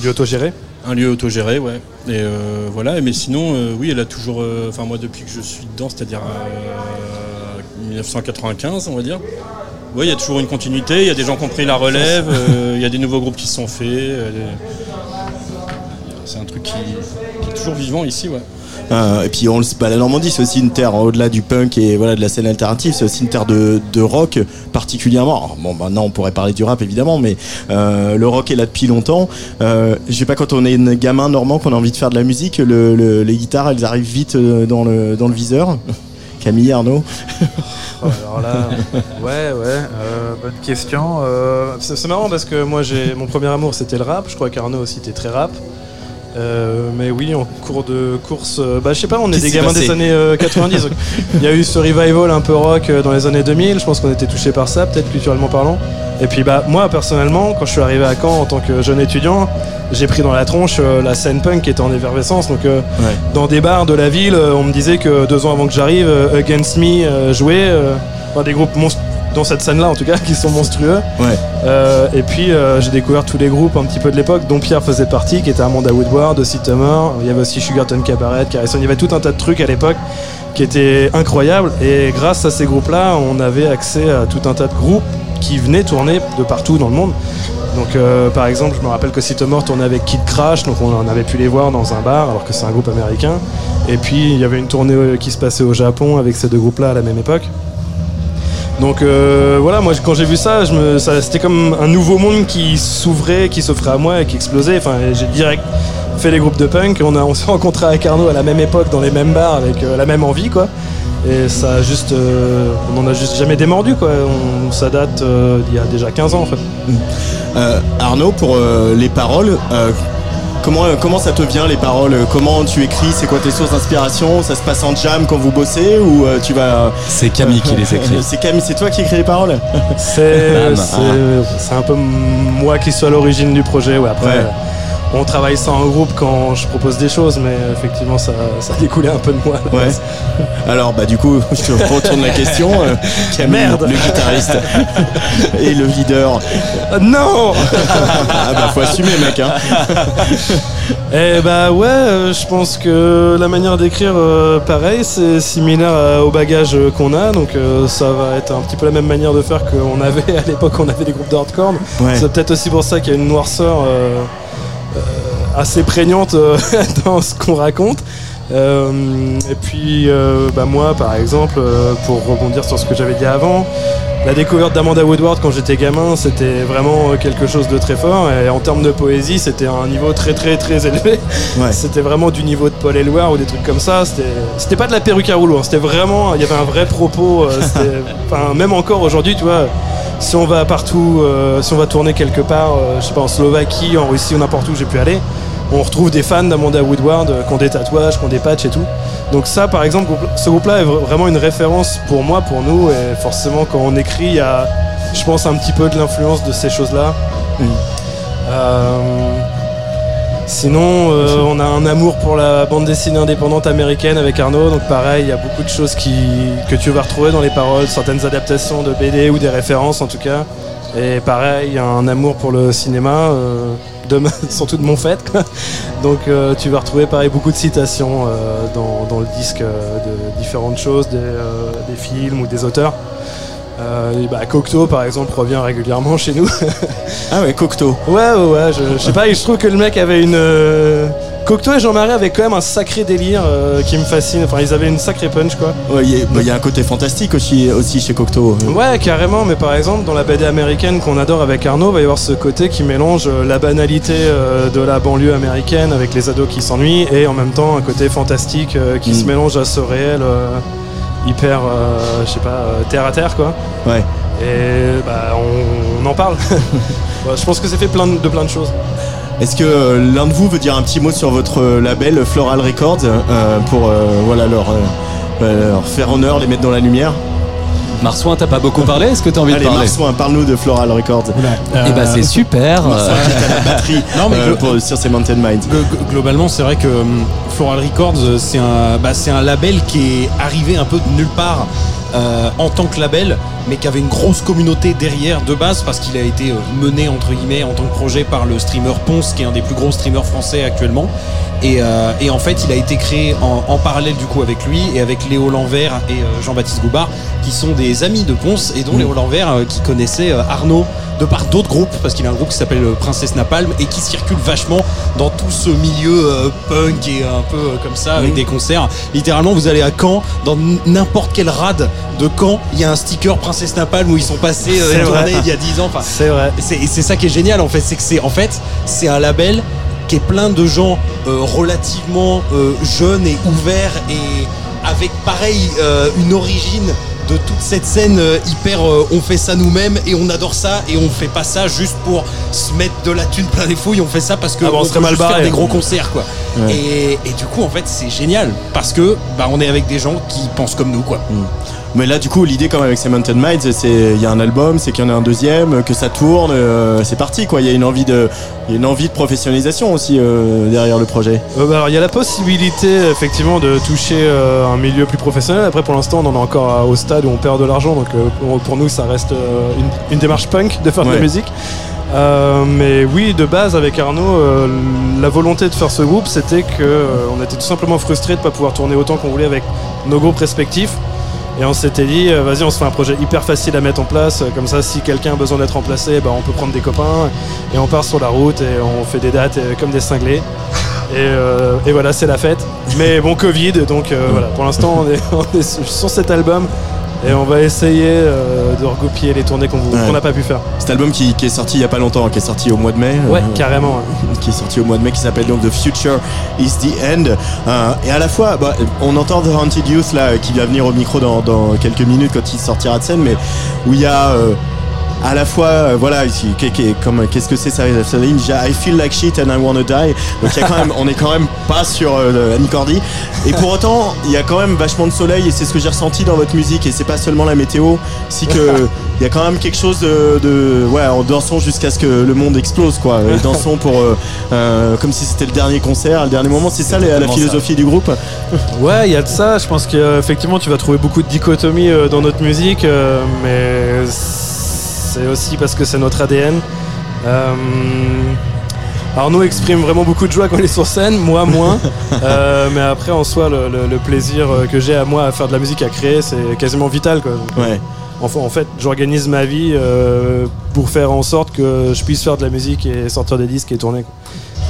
Du autogéré? Un lieu autogéré, ouais. Et euh, voilà, mais sinon, oui, elle a toujours. Enfin, moi, depuis que je suis dedans, c'est-à-dire 1995, on va dire. Oui, il y a toujours une continuité, il y a des gens qui ont pris la relève, euh, il y a des nouveaux groupes qui se sont faits. euh, C'est un truc qui, qui est toujours vivant ici, ouais. Euh, et puis on le bah, la Normandie, c'est aussi une terre au-delà du punk et voilà de la scène alternative, c'est aussi une terre de, de rock particulièrement. Alors, bon, maintenant on pourrait parler du rap évidemment, mais euh, le rock est là depuis longtemps. Euh, je sais pas quand on est une gamin normand qu'on a envie de faire de la musique, le- le- les guitares elles arrivent vite dans le dans le viseur. Camille, Arnaud. [laughs] Alors là, ouais, ouais, euh, bonne question. Euh, c'est marrant parce que moi, j'ai mon premier amour, c'était le rap. Je crois qu'Arnaud aussi était très rap. Euh, mais oui, en cours de course, euh, bah je sais pas, on est des gamins des années euh, 90. donc [laughs] Il y a eu ce revival un peu rock euh, dans les années 2000. Je pense qu'on était touchés par ça, peut-être culturellement parlant. Et puis bah moi personnellement, quand je suis arrivé à Caen en tant que jeune étudiant, j'ai pris dans la tronche euh, la scène punk qui était en effervescence. Donc euh, Ouais. dans des bars de la ville, euh, on me disait que deux ans avant que j'arrive, Against Me jouait, enfin, des groupes dans cette scène-là en tout cas, [laughs] qui sont monstrueux. Ouais. Euh, et puis euh, j'ai découvert tous les groupes un petit peu de l'époque, dont Pierre faisait partie, qui était Amanda Woodward, Aussi Tumor. Il y avait aussi Sugarton Cabaret, Carison. Il y avait tout un tas de trucs à l'époque qui étaient incroyables. Et grâce à ces groupes-là, on avait accès à tout un tas de groupes qui venaient tourner de partout dans le monde. Donc euh, par exemple, je me rappelle que Sytomore tournait avec Kid Crash, donc on avait pu les voir dans un bar, alors que c'est un groupe américain. Et puis il y avait une tournée euh, qui se passait au Japon avec ces deux groupes-là à la même époque. Donc euh, voilà, moi quand j'ai vu ça, ça- c'était comme un nouveau monde qui s'ouvrait, qui s'offrait à moi et qui explosait. Enfin, j'ai direct fait les groupes de punk. On, a- on s'est [laughs] rencontrés avec Arnaud à la même époque, dans les mêmes bars, avec la même envie, quoi. Et ça a juste, euh, on en a juste jamais démordu, quoi. On- ça date euh, d'il y a déjà 15 ans, en fait. Euh, Arnaud, pour euh, les paroles, euh, comment, euh, comment ça te vient les paroles? Comment tu écris? C'est quoi tes sources d'inspiration? Ça se passe en jam quand vous bossez ou euh, tu vas [laughs] C'est Camille qui les écrit. C'est Camille, c'est toi qui écris les paroles? C'est un peu moi qui suis à l'origine du projet. Ouais, après, Ouais. On travaille ça en groupe quand je propose des choses, mais effectivement, ça, ça découlait un peu de moi. Ouais. Alors bah du coup, [laughs] je te retourne la question. euh, [laughs] Camille, Merde. le guitariste [laughs] et le leader. Ah, non Ah bah faut assumer mec. Hein. Eh bah ouais, euh, je pense que la manière d'écrire, euh, pareil, c'est similaire au bagage euh, qu'on a, donc euh, ça va être un petit peu la même manière de faire qu'on avait à l'époque, on avait des groupes de hardcore. Ouais. C'est peut-être aussi pour ça qu'il y a une noirceur euh, euh, assez prégnante euh, [laughs] dans ce qu'on raconte. Euh, et puis, euh, bah moi, par exemple, euh, pour rebondir sur ce que j'avais dit avant, la découverte d'Amanda Woodward quand j'étais gamin, c'était vraiment quelque chose de très fort. Et en termes de poésie, c'était un niveau très très très [laughs] élevé. Ouais. C'était vraiment du niveau de Paul Éluard ou des trucs comme ça. C'était- pas de la perruque à rouleau. hein. C'était vraiment, il y avait un vrai propos. [laughs] même encore aujourd'hui, tu vois. Si on va partout, si on va tourner quelque part, je sais pas, en Slovaquie, en Russie ou n'importe où j'ai pu aller, on retrouve des fans d'Amanda Woodward euh, qui ont des tatouages, qui ont des patchs et tout. Donc ça, par exemple, ce groupe-là est vra- vraiment une référence pour moi, pour nous, et forcément quand on écrit, il y a, je pense, un petit peu de l'influence de ces choses-là. Mm. Euh, Sinon, euh, on a un amour pour la bande dessinée indépendante américaine avec Arnaud. Donc pareil, il y a beaucoup de choses qui, que tu vas retrouver dans les paroles, certaines adaptations de BD ou des références en tout cas. Et pareil, un amour pour le cinéma, euh, de [laughs] surtout de mon fait. quoi. Donc euh, tu vas retrouver pareil beaucoup de citations euh, dans, dans le disque de différentes choses, des, des films ou des auteurs. Euh, bah, Cocteau par exemple revient régulièrement chez nous. [laughs] Ah ouais, Cocteau. Ouais, ouais, ouais, je, je sais pas, je trouve que le mec avait une. euh, Cocteau et Jean-Marie avaient quand même un sacré délire euh, qui me fascine. Enfin, ils avaient une sacrée punch, quoi. Ouais, Il y, a- bah, il y a un côté fantastique aussi, aussi chez Cocteau. Ouais, carrément, mais par exemple, dans la BD américaine qu'on adore avec Arnaud, il va y avoir ce côté qui mélange euh, la banalité euh, de la banlieue américaine avec les ados qui s'ennuient et en même temps un côté fantastique qui Mm. se mélange à ce réel hyper, je sais pas, terre à terre, quoi. Ouais. Et bah, on, on en parle. [laughs] Je pense que c'est fait plein de, de plein de choses. Est-ce que euh, l'un de vous veut dire un petit mot sur votre euh, label Floral Records euh, pour euh, voilà leur, euh, euh, leur faire honneur, les mettre dans la lumière? Marsouin, t'as pas beaucoup parlé? Est-ce que t'as envie Allez, de parler? Marsouin, parle-nous de Floral Records. Eh ben c'est super. Marsouin [laughs] à la batterie Non, mais euh, pour- sur ces Mountain Minds. Glo- glo- Globalement, c'est vrai que hum, Floral Records, euh, c'est un, bah, c'est un label qui est arrivé un peu de nulle part euh, en tant que label, mais qui avait une grosse communauté derrière de base parce qu'il a été euh, mené entre guillemets en tant que projet par le streamer Ponce, qui est un des plus gros streamers français actuellement. Et, euh, et en fait, il a été créé en, en parallèle du coup avec lui et avec Léo Lanvers et euh, Jean-Baptiste Goubard, qui sont des amis de Ponce et dont Léo Lanvers qui connaissait Arnaud de par d'autres groupes, parce qu'il a un groupe qui s'appelle Princesse Napalm et qui circule vachement dans tout ce milieu punk et un peu euh, comme ça avec des concerts. Littéralement, vous allez à Caen, dans n'importe quelle rade de Caen, il y a un sticker Princesse Napalm où ils sont passés euh, une vrai. tournée il y a 10 ans. Enfin, C'est vrai. et c'est ça qui est génial en fait, c'est que c'est en fait c'est un label qui est plein de gens euh, relativement euh, jeunes et ouverts et avec pareil euh, une origine de toute cette scène euh, hyper euh, on fait ça nous-mêmes et on adore ça et on fait pas ça juste pour se mettre de la thune plein les fouilles. On fait ça parce que Ah on serait mal faire des gros concerts quoi. Ouais. et, et du coup en fait c'est génial parce que bah on est avec des gens qui pensent comme nous quoi Mais là, du coup, l'idée, comme avec ces Mountain Minds, c'est il y a un album, c'est qu'il y en a un deuxième, que ça tourne, euh, c'est parti, quoi. Il y a une envie de, y a une envie de professionnalisation aussi euh, derrière le projet. Euh, bah, alors, il y a la possibilité effectivement de toucher un milieu plus professionnel. Après, pour l'instant, on en est encore au stade où on perd de l'argent, donc pour, nous, ça reste une, une démarche punk de faire de la musique. Euh, mais oui, de base, avec Arnaud, euh, la volonté de faire ce groupe, c'était que euh, on était tout simplement frustrés de pas pouvoir tourner autant qu'on voulait avec nos groupes respectifs. Et on s'était dit, euh, vas-y, on se fait un projet hyper facile à mettre en place. Comme ça, si quelqu'un a besoin d'être remplacé, bah, on peut prendre des copains. Et on part sur la route et on fait des dates euh, comme des cinglés. Et, euh, et voilà, c'est la fête. Mais bon, Covid, donc euh, voilà, pour l'instant, on est, [laughs] on est sur sur cet album. Et on va essayer euh, de recopier les tournées qu'on Ouais. n'a pas pu faire. Cet album qui, qui est sorti il y a pas longtemps, qui est sorti au mois de mai. Ouais, euh, carrément. ouais. [laughs] qui est sorti au mois de mai, qui s'appelle donc The Future is the End. Euh, et à la fois, bah, on entend The Haunted Youth là, qui va venir au micro dans, dans quelques minutes quand il sortira de scène, mais où il y a à la fois, euh, voilà, comme qu'est-ce que c'est ça, déjà, I feel like shit and I wanna die. Donc y a quand même, on est quand même pas sur euh, Annie Cordy. Et pour autant, il y a quand même vachement de soleil et c'est ce que j'ai ressenti dans votre musique et c'est pas seulement la météo, c'est que il y a quand même quelque chose de, de ouais, en dansons jusqu'à ce que le monde explose quoi. Et [laughs] dansons pour euh, euh, comme si c'était le dernier concert, le dernier moment. C'est ça la, la exactement ça. philosophie du groupe? Ouais, il y a de ça. Je pense qu'effectivement, tu vas trouver beaucoup de dichotomies euh, dans notre musique, euh, mais c'est aussi parce que c'est notre ADN. Euh, Arnaud exprime vraiment beaucoup de joie quand il est sur scène, moi moins. [laughs] Euh, mais après, en soi, le, le- le plaisir euh, que j'ai à moi à faire de la musique, à créer, c'est quasiment vital. Quoi. Donc, Ouais. Enfin, en fait, j'organise ma vie euh, pour faire en sorte que je puisse faire de la musique et sortir des disques et tourner. quoi.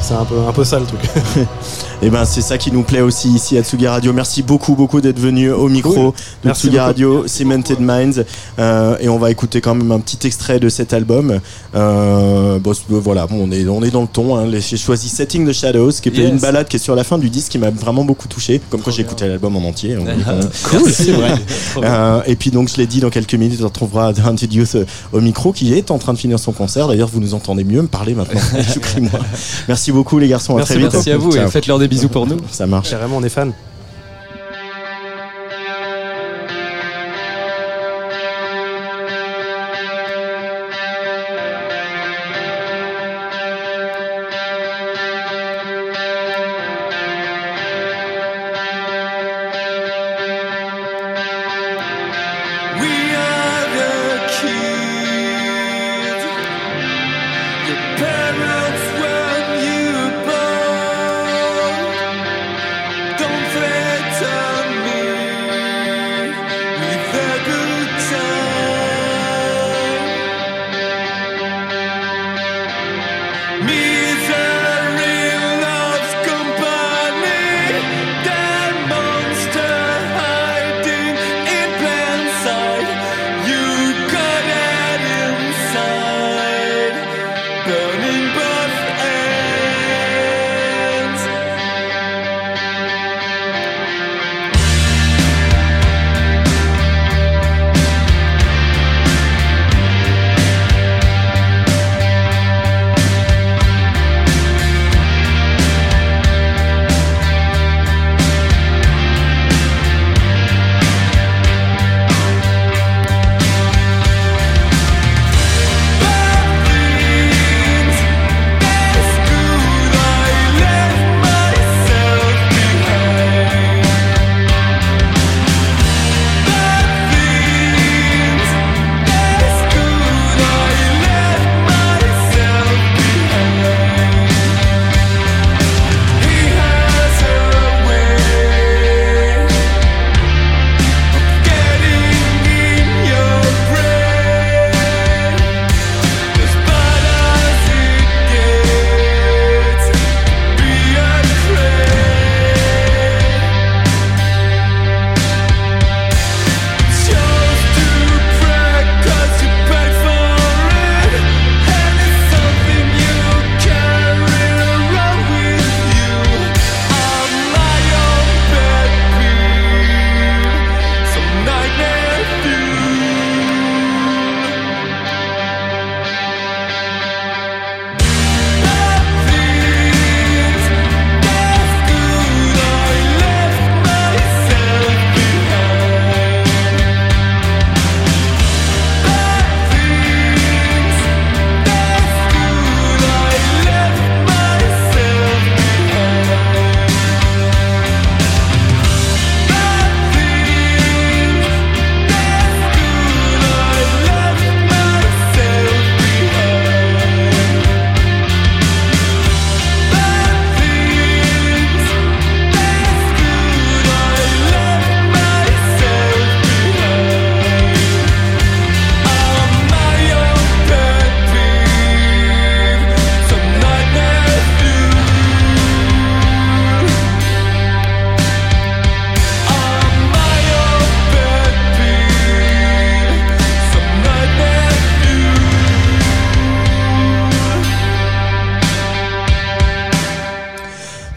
C'est un peu, un peu ça le truc. [laughs] Et ben c'est ça qui nous plaît aussi ici à Tsugi Radio. Merci beaucoup beaucoup d'être venu au micro Cool. de Merci Tsugi beaucoup. Radio, Cemented Minds. Euh, et on va écouter quand même un petit extrait de cet album. Euh, bon, voilà, bon, on est on est dans le ton. Hein. J'ai choisi Setting the Shadows, qui est Yes. une balade qui est sur la fin du disque, qui m'a vraiment beaucoup touché. Comme quand j'ai écouté l'album en entier. [laughs] Cool, c'est vrai. [laughs] Euh, et puis donc je l'ai dit dans quelques minutes, on retrouvera Haunted Youth au micro qui est en train de finir son concert. D'ailleurs, vous nous entendez mieux me parler maintenant. Choukri-moi. Merci beaucoup les garçons. Merci à très vite. Merci à vous et faites-leur des bisous pour nous. Ça marche. Carrément, on est fan.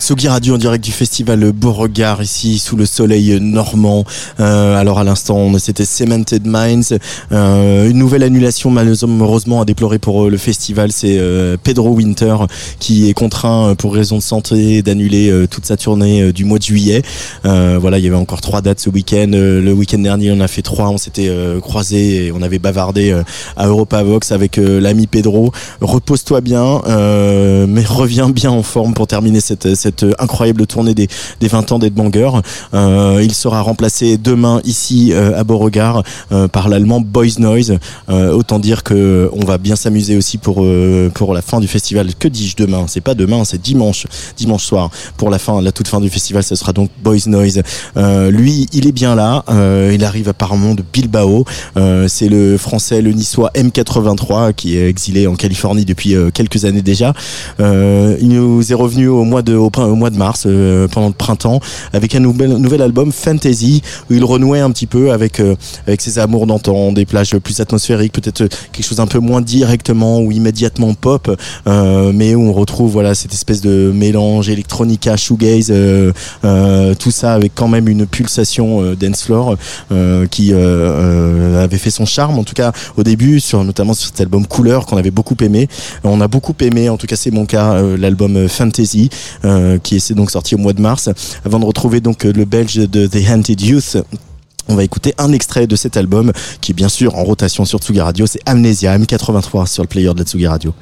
Tsugi Radio en direct du festival Beauregard ici sous le soleil normand. Euh, alors à l'instant c'était Cemented Minds. Euh, une nouvelle annulation malheureusement à déplorer pour euh, le festival. C'est euh, Pedro Winter qui est contraint euh, pour raison de santé d'annuler euh, toute sa tournée du mois de juillet. Voilà, il y avait encore trois dates ce week-end. Le week-end dernier on a fait trois. On s'était croisés et on avait bavardé à Europa Vox avec l'ami Pedro. Repose-toi bien, mais reviens bien en forme pour terminer cette, cette incroyable tournée des, des 20 ans d'Edbanger. Euh, il sera remplacé demain ici euh, à Beauregard euh, par l'allemand Boys Noise. Euh, autant dire que on va bien s'amuser aussi pour euh, pour la fin du festival. Que dis-je demain? C'est pas demain, c'est dimanche, dimanche soir. Pour la fin, la toute fin du festival, ce sera donc Boys Noise. Euh, lui, il est bien là. Euh, il arrive apparemment de Bilbao. Euh, c'est le français, le niçois M83 qui est exilé en Californie depuis euh, quelques années déjà. Euh, il nous est revenu au mois de, au, prin- au mois de mars, euh, pendant le printemps, avec un nouvel, album Fantasy, où il renouait un petit peu avec, euh, avec ses amours d'antan, des plages plus atmosphériques, peut-être euh, quelque chose un peu moins directement ou immédiatement pop, euh, mais où on retrouve voilà cette espèce de mélange électronica, shoegaze, euh, euh, tout ça avec quand même une pulsation euh, dance floor euh, qui euh, euh, avait fait son charme en tout cas au début sur notamment sur cet album Couleur qu'on avait beaucoup aimé. On a beaucoup aimé en tout cas c'est mon cas euh, l'album euh, Fantasy euh, qui est donc sorti au mois de mars avant de retrouver donc euh, le belge de The Haunted Youth. On va écouter un extrait de cet album qui est bien sûr en rotation sur Tsugi Radio. C'est Amnesia M83 sur le player de la Tsugi Radio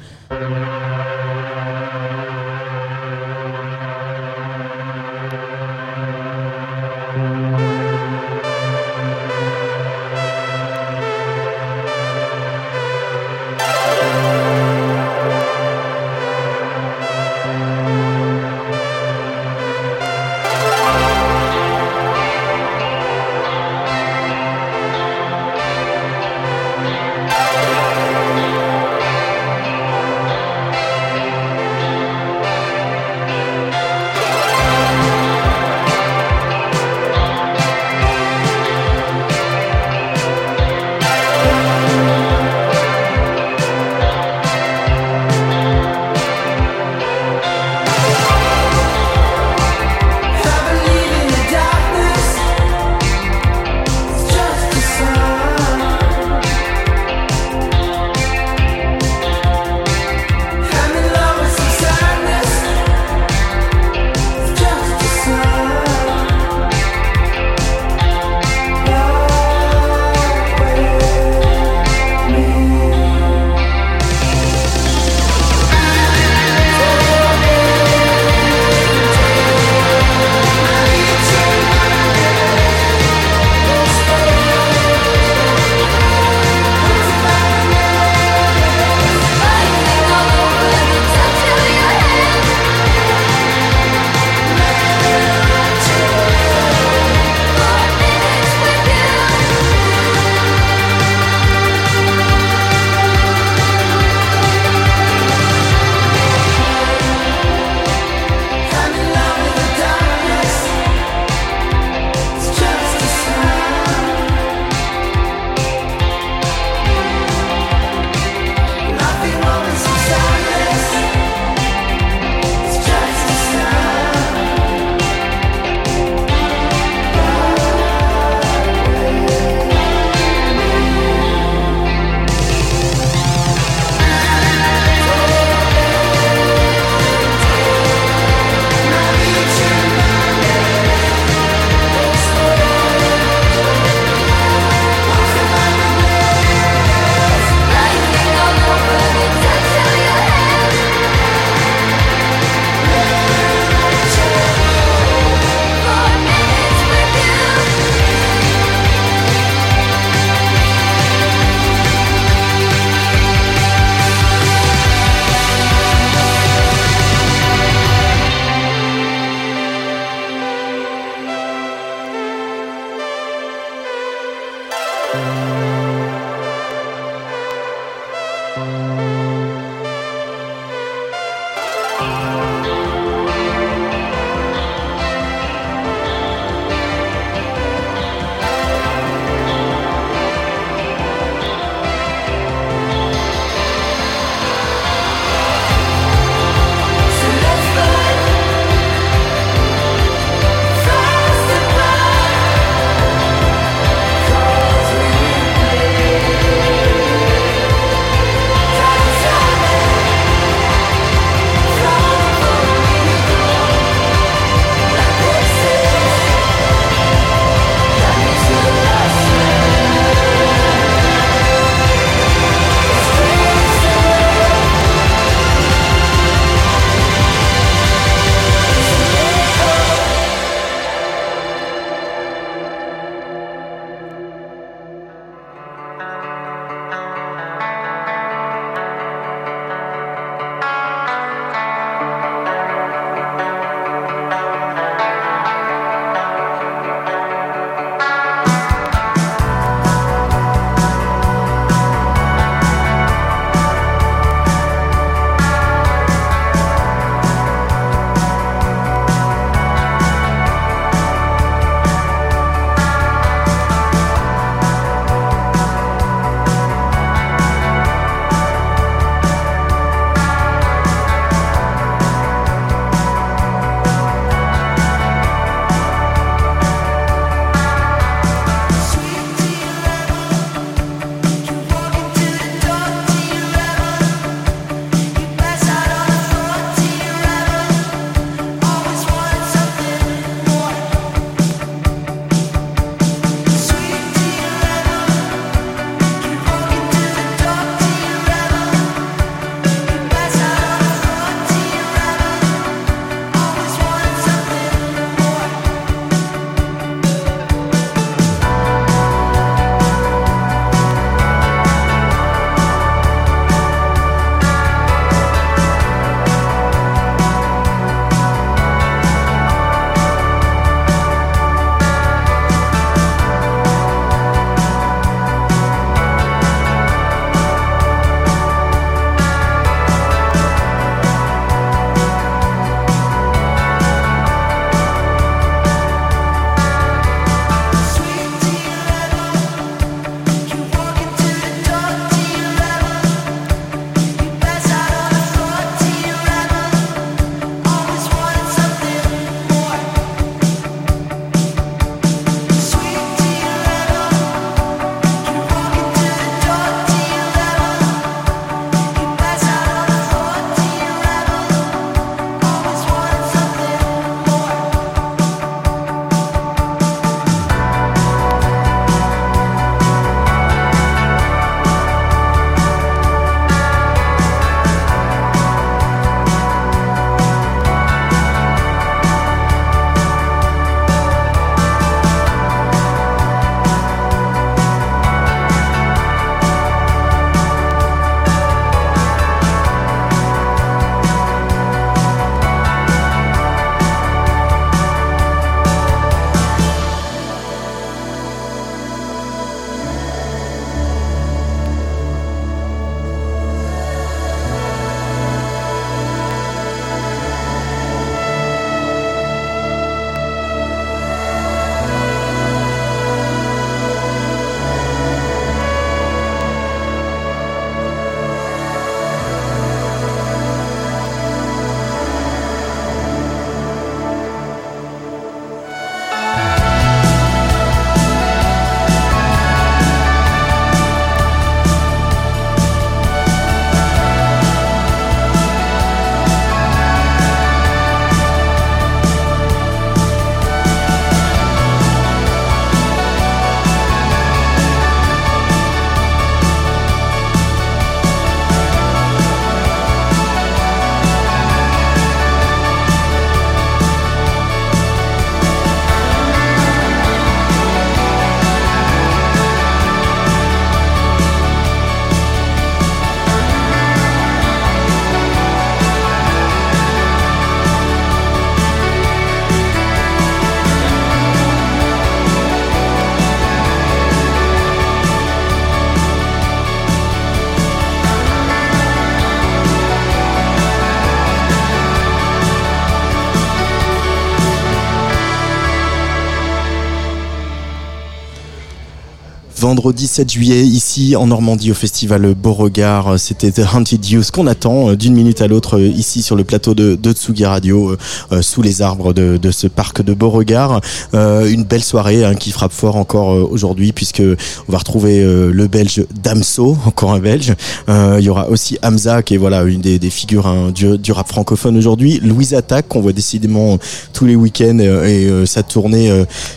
vendredi 7 juillet ici en Normandie au festival Beauregard. C'était The Haunted Youth qu'on attend euh, d'une minute à l'autre euh, ici sur le plateau de, Tsugi Radio euh, sous les arbres de, de ce parc de Beauregard. Une belle soirée hein, qui frappe fort encore aujourd'hui puisque on va retrouver le belge Damso, encore un belge. Il y aura aussi Hamza qui est voilà une des, des figures hein, du, rap francophone aujourd'hui. Louise Attaque qu'on voit décidément tous les week-ends et euh, sa tournée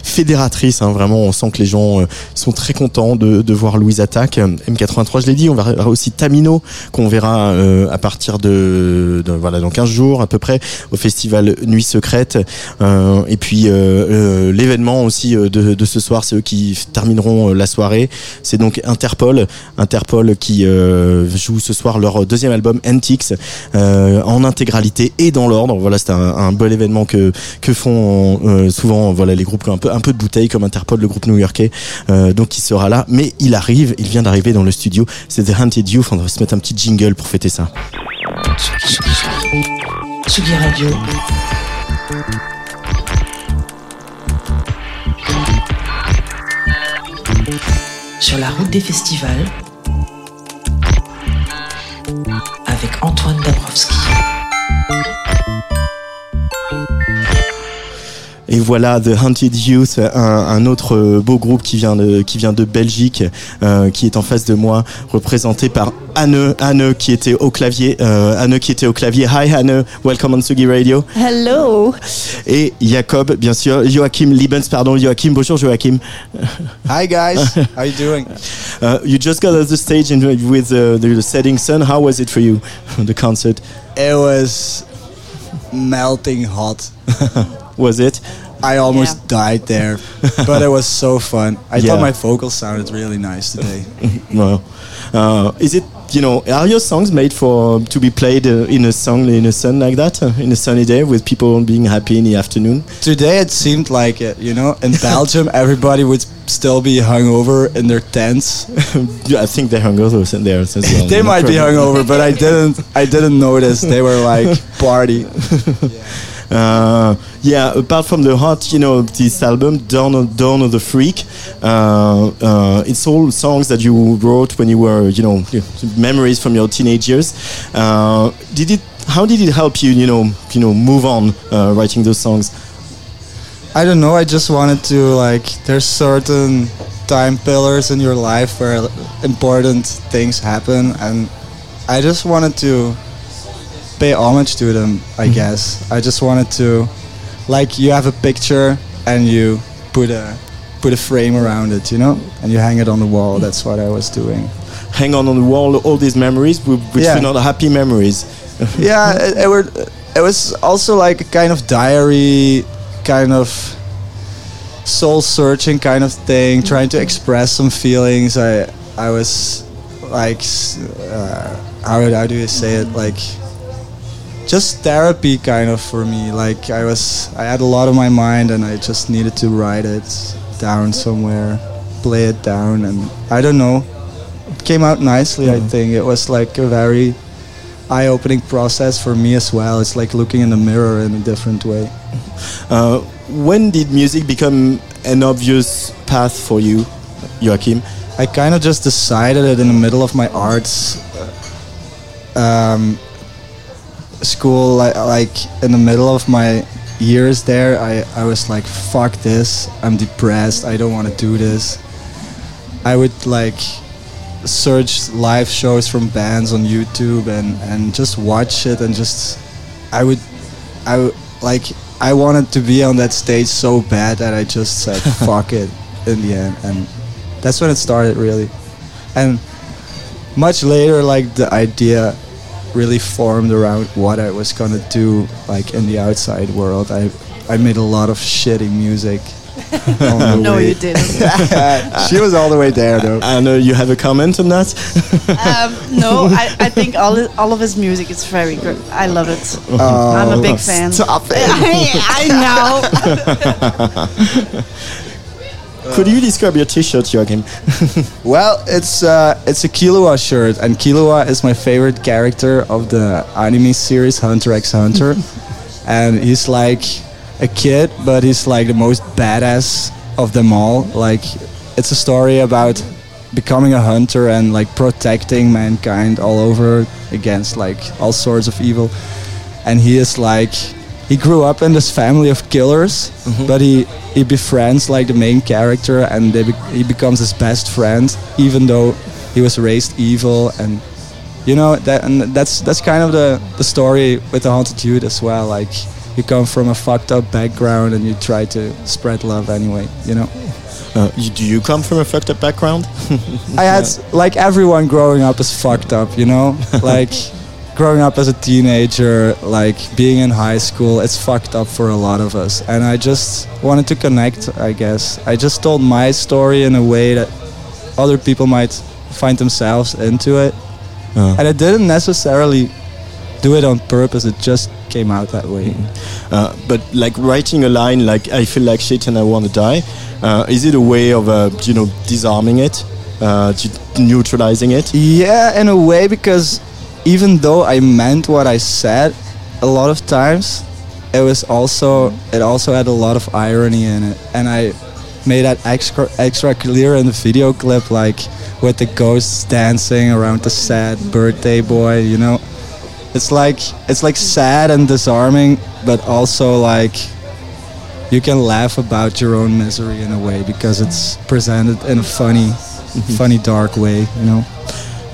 fédératrice. hein. vraiment, on sent que les gens sont très contents de, de voir Louise Attaque. M83, je l'ai dit, on verra aussi Tamino qu'on verra euh, à partir de, voilà dans 15 jours à peu près au festival Nuit Secrète. Euh, et puis euh, euh, l'événement aussi euh, de, de ce soir, c'est eux qui termineront la soirée. C'est donc Interpol, Interpol qui joue ce soir leur deuxième album Antics euh, en intégralité et dans l'ordre. Voilà, c'est un, un bel événement que que font souvent voilà les groupes qui un peu un peu de bouteille comme Interpol, le groupe new-yorkais. Donc il sera mais il arrive, il vient d'arriver dans le studio. C'est The Hunted Youth. On va se mettre un petit jingle pour fêter ça. Tsugi Radio. Sur la route des festivals. Avec Antoine Dabrowski. Et voilà The Hunted Youth, un, un autre euh, beau groupe qui vient de, qui vient de Belgique, euh, qui est en face de moi, représenté par Anne, Anne qui était au clavier, euh, Anne qui était au clavier. Hi Anne, welcome on Sugi Radio. Hello. Et Jacob, bien sûr, Joachim Liebens, pardon, Joachim. Bonjour Joachim. Hi guys, how you doing? [laughs] Uh, you just got off the stage and with uh, the setting sun. How was it for you, [laughs] the concert? It was melting hot. [laughs] Was it? I almost died there, but it was so fun. I Yeah. thought my vocals sounded really nice today. [laughs] No. Uh, is it you know are your songs made for to be played uh, in a song in a sun like that uh, in a sunny day with people being happy in the afternoon? Today it seemed like it, you know. In Belgium, [laughs] everybody would still be hungover in their tents. [laughs] Yeah, I think they hung over there as well. they no might be hungover, but I didn't. I didn't notice. They were like party. Uh, yeah, apart from the hot, you know, this album, Dawn of, Dawn of the Freak, uh, uh, it's all songs that you wrote when you were, you know, memories from your teenage years. Uh, did it? How did it help you, you know, you know, move on uh, writing those songs? I don't know. I just wanted to like. There's certain time pillars in your life where important things happen, and I just wanted to pay homage to them. I mm-hmm. guess I just wanted to, like, you have a picture and you put a put a frame around it, you know, and you hang it on the wall. Mm. That's what I was doing. Hang on on the wall all these memories, which Yeah. were not happy memories. [laughs] yeah, it, it were. It was also like a kind of diary, kind of soul searching kind of thing, mm. trying to express some feelings. I I was like, uh, how how do you say it? Like, just therapy kind of for me. Like I was, I had a lot on my mind, and I just needed to write it down somewhere, play it down, and I don't know. It came out nicely. I think it was like a very eye-opening process for me as well. It's like looking in the mirror in a different way. Uh, when did music become an obvious path for you, Joachim? I kind of just decided it in the middle of my arts um, school, like, like in the middle of my years there. I, I was like, fuck this. I'm depressed. I don't want to do this. I would like search live shows from bands on YouTube and, and just watch it and just I would I would like I wanted to be on that stage so bad that I just said [laughs] fuck it in the end and that's when it started really and much later like the idea really formed around what I was gonna do like in the outside world I I made a lot of shitty music [laughs] No, way. you didn't. [laughs] she was all the way there though I know you have a comment on that. Um, no, I, I think all i- all of his music is very good. I love it. I'm a big fan. Stop it. [laughs] I know. Could you describe your T-shirt, Joachim? [laughs] Well, it's uh, it's a Killua shirt, and Killua is my favorite character of the anime series Hunter x Hunter, [laughs] and he's like a kid, but he's like the most badass of them all. Like, it's a story about becoming a hunter and like protecting mankind all over against like all sorts of evil. And he is like he grew up in this family of killers, but he he befriends like the main character and they be- he becomes his best friend, even though he was raised evil and you know that and that's that's kind of the the story with the haunted youth as well like you come from a fucked up background and you try to spread love anyway you know? Uh, you, do you come from a fucked up background? [laughs] i had like everyone growing up is fucked up you know? [laughs] Like growing up as a teenager like being in high school it's fucked up for a lot of us and i just wanted to connect i guess i just told my story in a way that other people might find themselves into it Uh. and I didn't necessarily do it on purpose. It just came out that way. Uh, but like writing a line like "I feel like shit and I want to die," uh, is it a way of uh, you know disarming it, uh, neutralizing it? Yeah, in a way, because even though I meant what I said, a lot of times it was also it also had a lot of irony in it, and I made that extra extra clear in the video clip, like with the ghosts dancing around the sad birthday boy. You know, it's like it's like sad and disarming, but also like you can laugh about your own misery in a way because it's presented in a funny, funny dark way. You know.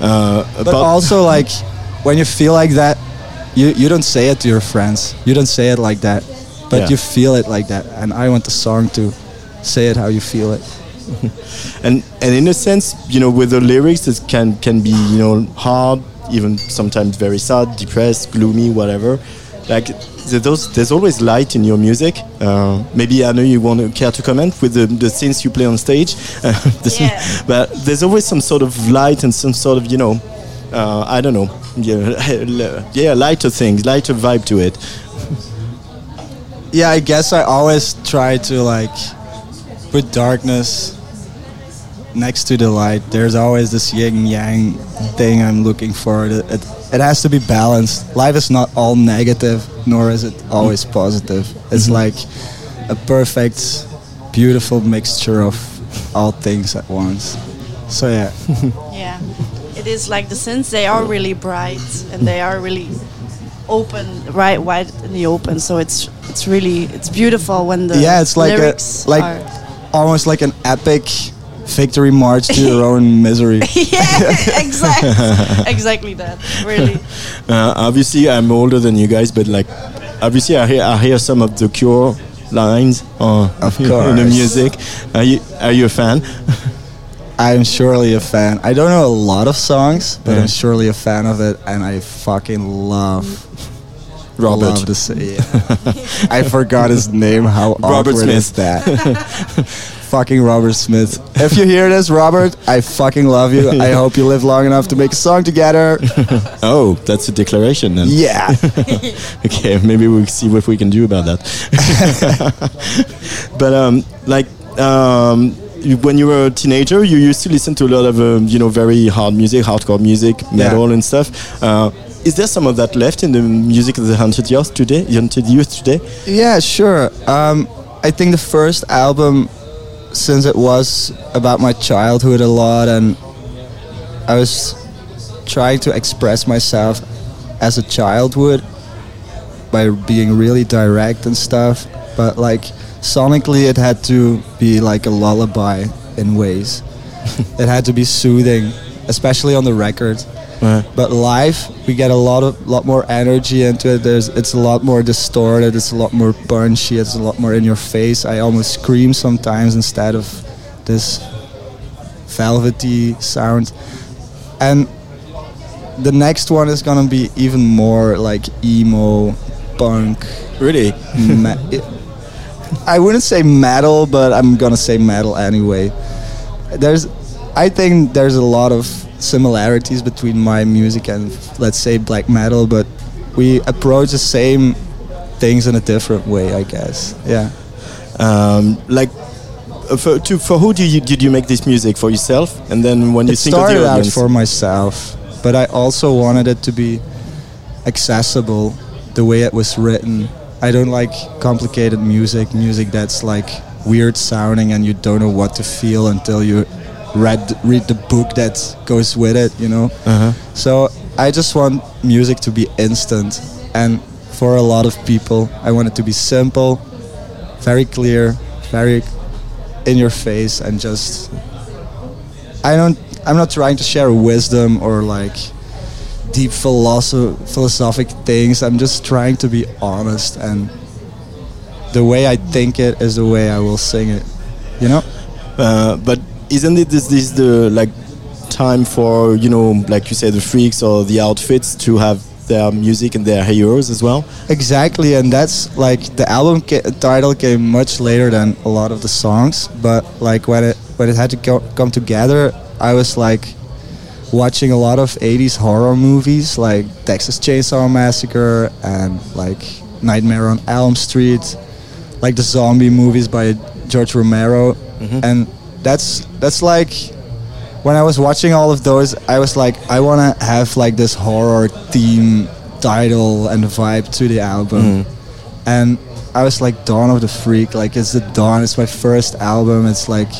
Uh, But also, like, when you feel like that, you, you don't say it to your friends. You don't say it like that, but Yeah. you feel it like that. And I want the song to say it how you feel it. [laughs] and and in a sense, you know, with the lyrics, it can can be you know hard, even sometimes very sad, depressed, gloomy, whatever. Like there- those, there's always light in your music. Uh, maybe I know you want to care to comment with the, the scenes you play on stage, uh, [laughs] the- but there's always some sort of light and some sort of you know, uh, I don't know, yeah, [laughs] yeah, lighter things, lighter vibe to it. Yeah, I guess I always try to, like, put darkness next to the light. There's always this yin yang thing I'm looking for. It, it, it has to be balanced. Life is not all negative, nor is it always positive. It's like a perfect, beautiful mixture of all things at once. So, yeah. [laughs] Yeah, it is like the synths. They are really bright and they are really open, right, wide in the open. So it's it's really it's beautiful when the yeah, it's like a, like are almost like an epic victory march to your own [laughs] misery. [laughs] yeah, exactly, exactly that. Really, [laughs] Uh, obviously, I'm older than you guys, but like, obviously, I hear I hear some of the Cure lines uh, Of in the music. Are you are you a fan? I'm surely a fan. I don't know a lot of songs, but Yeah. I'm surely a fan of it, and I fucking love Robert. Love to say it. [laughs] I forgot his name. How Robert awkward is that? [laughs] fucking Robert Smith. If you hear this, Robert, I fucking love you. I hope you live long enough to make a song together. [laughs] Oh, that's a declaration then. Yeah. okay, maybe we'll see what we can do about that. but um, like um, when you were a teenager, you used to listen to a lot of um, you know very hard music, hardcore music, metal and stuff. Uh, is there some of that left in the music of the Haunted Youth today? Haunted Youth today? Yeah, sure. Um, I think the first album, since it was about my childhood a lot, and I was trying to express myself as a child would by being really direct and stuff. But like sonically, it had to be like a lullaby in ways. [laughs] it had to be soothing, especially on the record. Uh-huh. But live, we get a lot of lot more energy into it. There's it's a lot more distorted. It's a lot more punchy. It's a lot more in your face. I almost scream sometimes instead of this velvety sound. And the next one is gonna be even more like emo, punk. Really? [laughs] I wouldn't say metal, but I'm gonna say metal anyway. There's, I think there's a lot of similarities between my music and let's say black metal, but we approach the same things in a different way, I guess. Yeah. Um, like. uh, For, to, for who do you, did you make this music for yourself and then when you it think of the out for myself, but I also wanted it to be accessible the way it was written. I don't like complicated music, music that's like weird sounding and you don't know what to feel until you read read the book that goes with it. You know. Uh-huh. So I just want music to be instant, and for a lot of people, I want it to be simple, very clear, very in your face, and just. I don't. I'm not trying to share wisdom or like deep philosoph- philosophic things. I'm just trying to be honest, and the way I think it is the way I will sing it. You know. Uh, but isn't it this, this the like time for you know like you say the freaks or the outfits to have their music and their heroes as well? Exactly, and that's like the album ca- title came much later than a lot of the songs. But like when it when it had to go, come together, I was like watching a lot of 80s horror movies like Texas Chainsaw Massacre and like Nightmare on Elm Street, like the zombie movies by George Romero, mm-hmm. and that's that's like when I was watching all of those, I was like, I want to have like this horror theme title and vibe to the album. Mm-hmm. And I was like, Dawn of the Freak, like it's the dawn. It's my first album. It's like,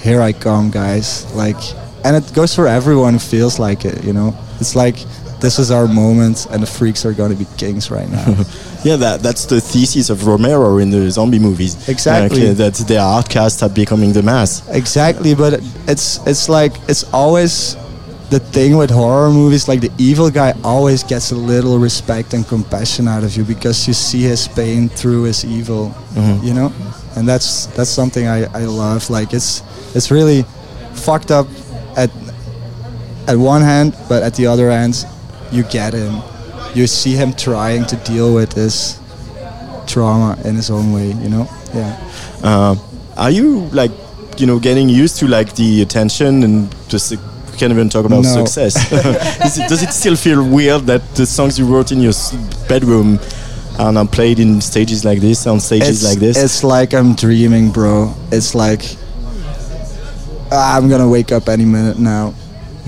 here I come, guys. Like, and it goes for everyone who feels like it. You know, it's like this is our moment, and the freaks are gonna be kings right now. [laughs] Yeah, that that's the thesis of Romero in the zombie movies. Exactly. Like, uh, that the outcasts are becoming the mass. Exactly, but it's it's like it's always the thing with horror movies. Like the evil guy always gets a little respect and compassion out of you because you see his pain through his evil. Mhm. You know, and that's that's something I, I love. Like it's it's really fucked up at at one hand, but at the other hand, you get him. You see him trying to deal with this trauma in his own way. You know, yeah. Uh, are you like you know getting used to like the attention and just we can't even talk about No. success? [laughs] [laughs] Is it, does it still feel weird that the songs you wrote in your bedroom are now played in stages like this, on stages it's, like this? It's like I'm dreaming, bro. It's like I'm gonna wake up any minute now.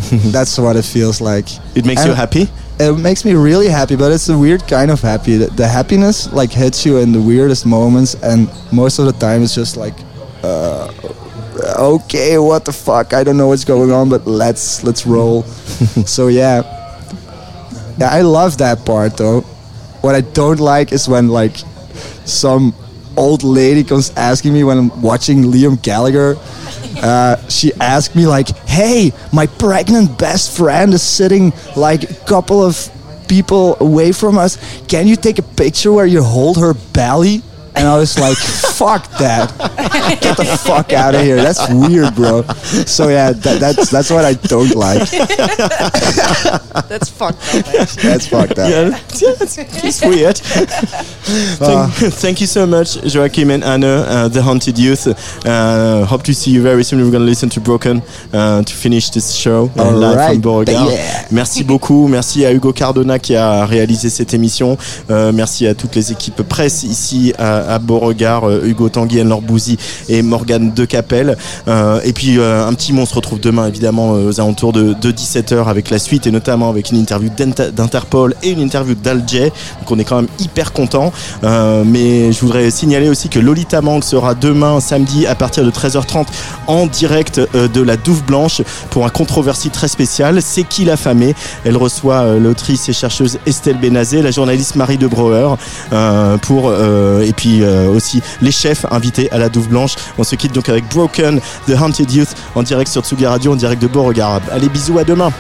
[laughs] That's what it feels like. It makes you happy? It makes me really happy, but it's a weird kind of happy. The, the happiness like hits you in the weirdest moments, and most of the time it's just like, uh, okay, what the fuck? I don't know what's going on, but let's let's roll. [laughs] so yeah, yeah, I love that part though. What I don't like is when like some old lady comes asking me when I'm watching Liam Gallagher. Uh, she asked me like, "Hey, my pregnant best friend is sitting like a couple of people away from us. Can you take a picture where you hold her belly?" And I was like, "Fuck that! Get the fuck out of here! That's weird, bro." So yeah, that, that's that's what I don't like. That's fucked up. actually. That's fucked up. Yeah, it's, it's weird. thank, thank you so much, Joachim and Anna, uh, the Haunted Youth. Uh, hope to see you very soon. We're going to listen to Broken uh, to finish this show uh, All live right, from Beauregard. yeah. Merci beaucoup. Merci à Hugo Cardona qui a réalisé cette émission. Euh, merci à toutes les équipes presse ici à, à Beauregard, euh, Hugo Tanguy, Anne-Laure et Morgane Decapelle. Euh, et puis euh, un petit mot, on se retrouve demain évidemment euh, aux alentours de, de 17h avec la suite et notamment avec une interview d'Inter- d'Interpol et une interview d'Alger. Donc on est quand même hyper content. Mais je voudrais signaler aussi que Lolita Mang sera demain samedi à partir de 13h30 en direct de la Douve Blanche pour un controversie très spécial. C'est qui la famée Elle reçoit l'autrice et chercheuse Estelle Benazé, la journaliste Marie de Brouwer euh, pour et puis aussi les chefs invités à la Douve Blanche. On se quitte donc avec Broken, The Haunted Youth en direct sur Tsugi Radio, en direct de Beauregard. Allez bisous à demain.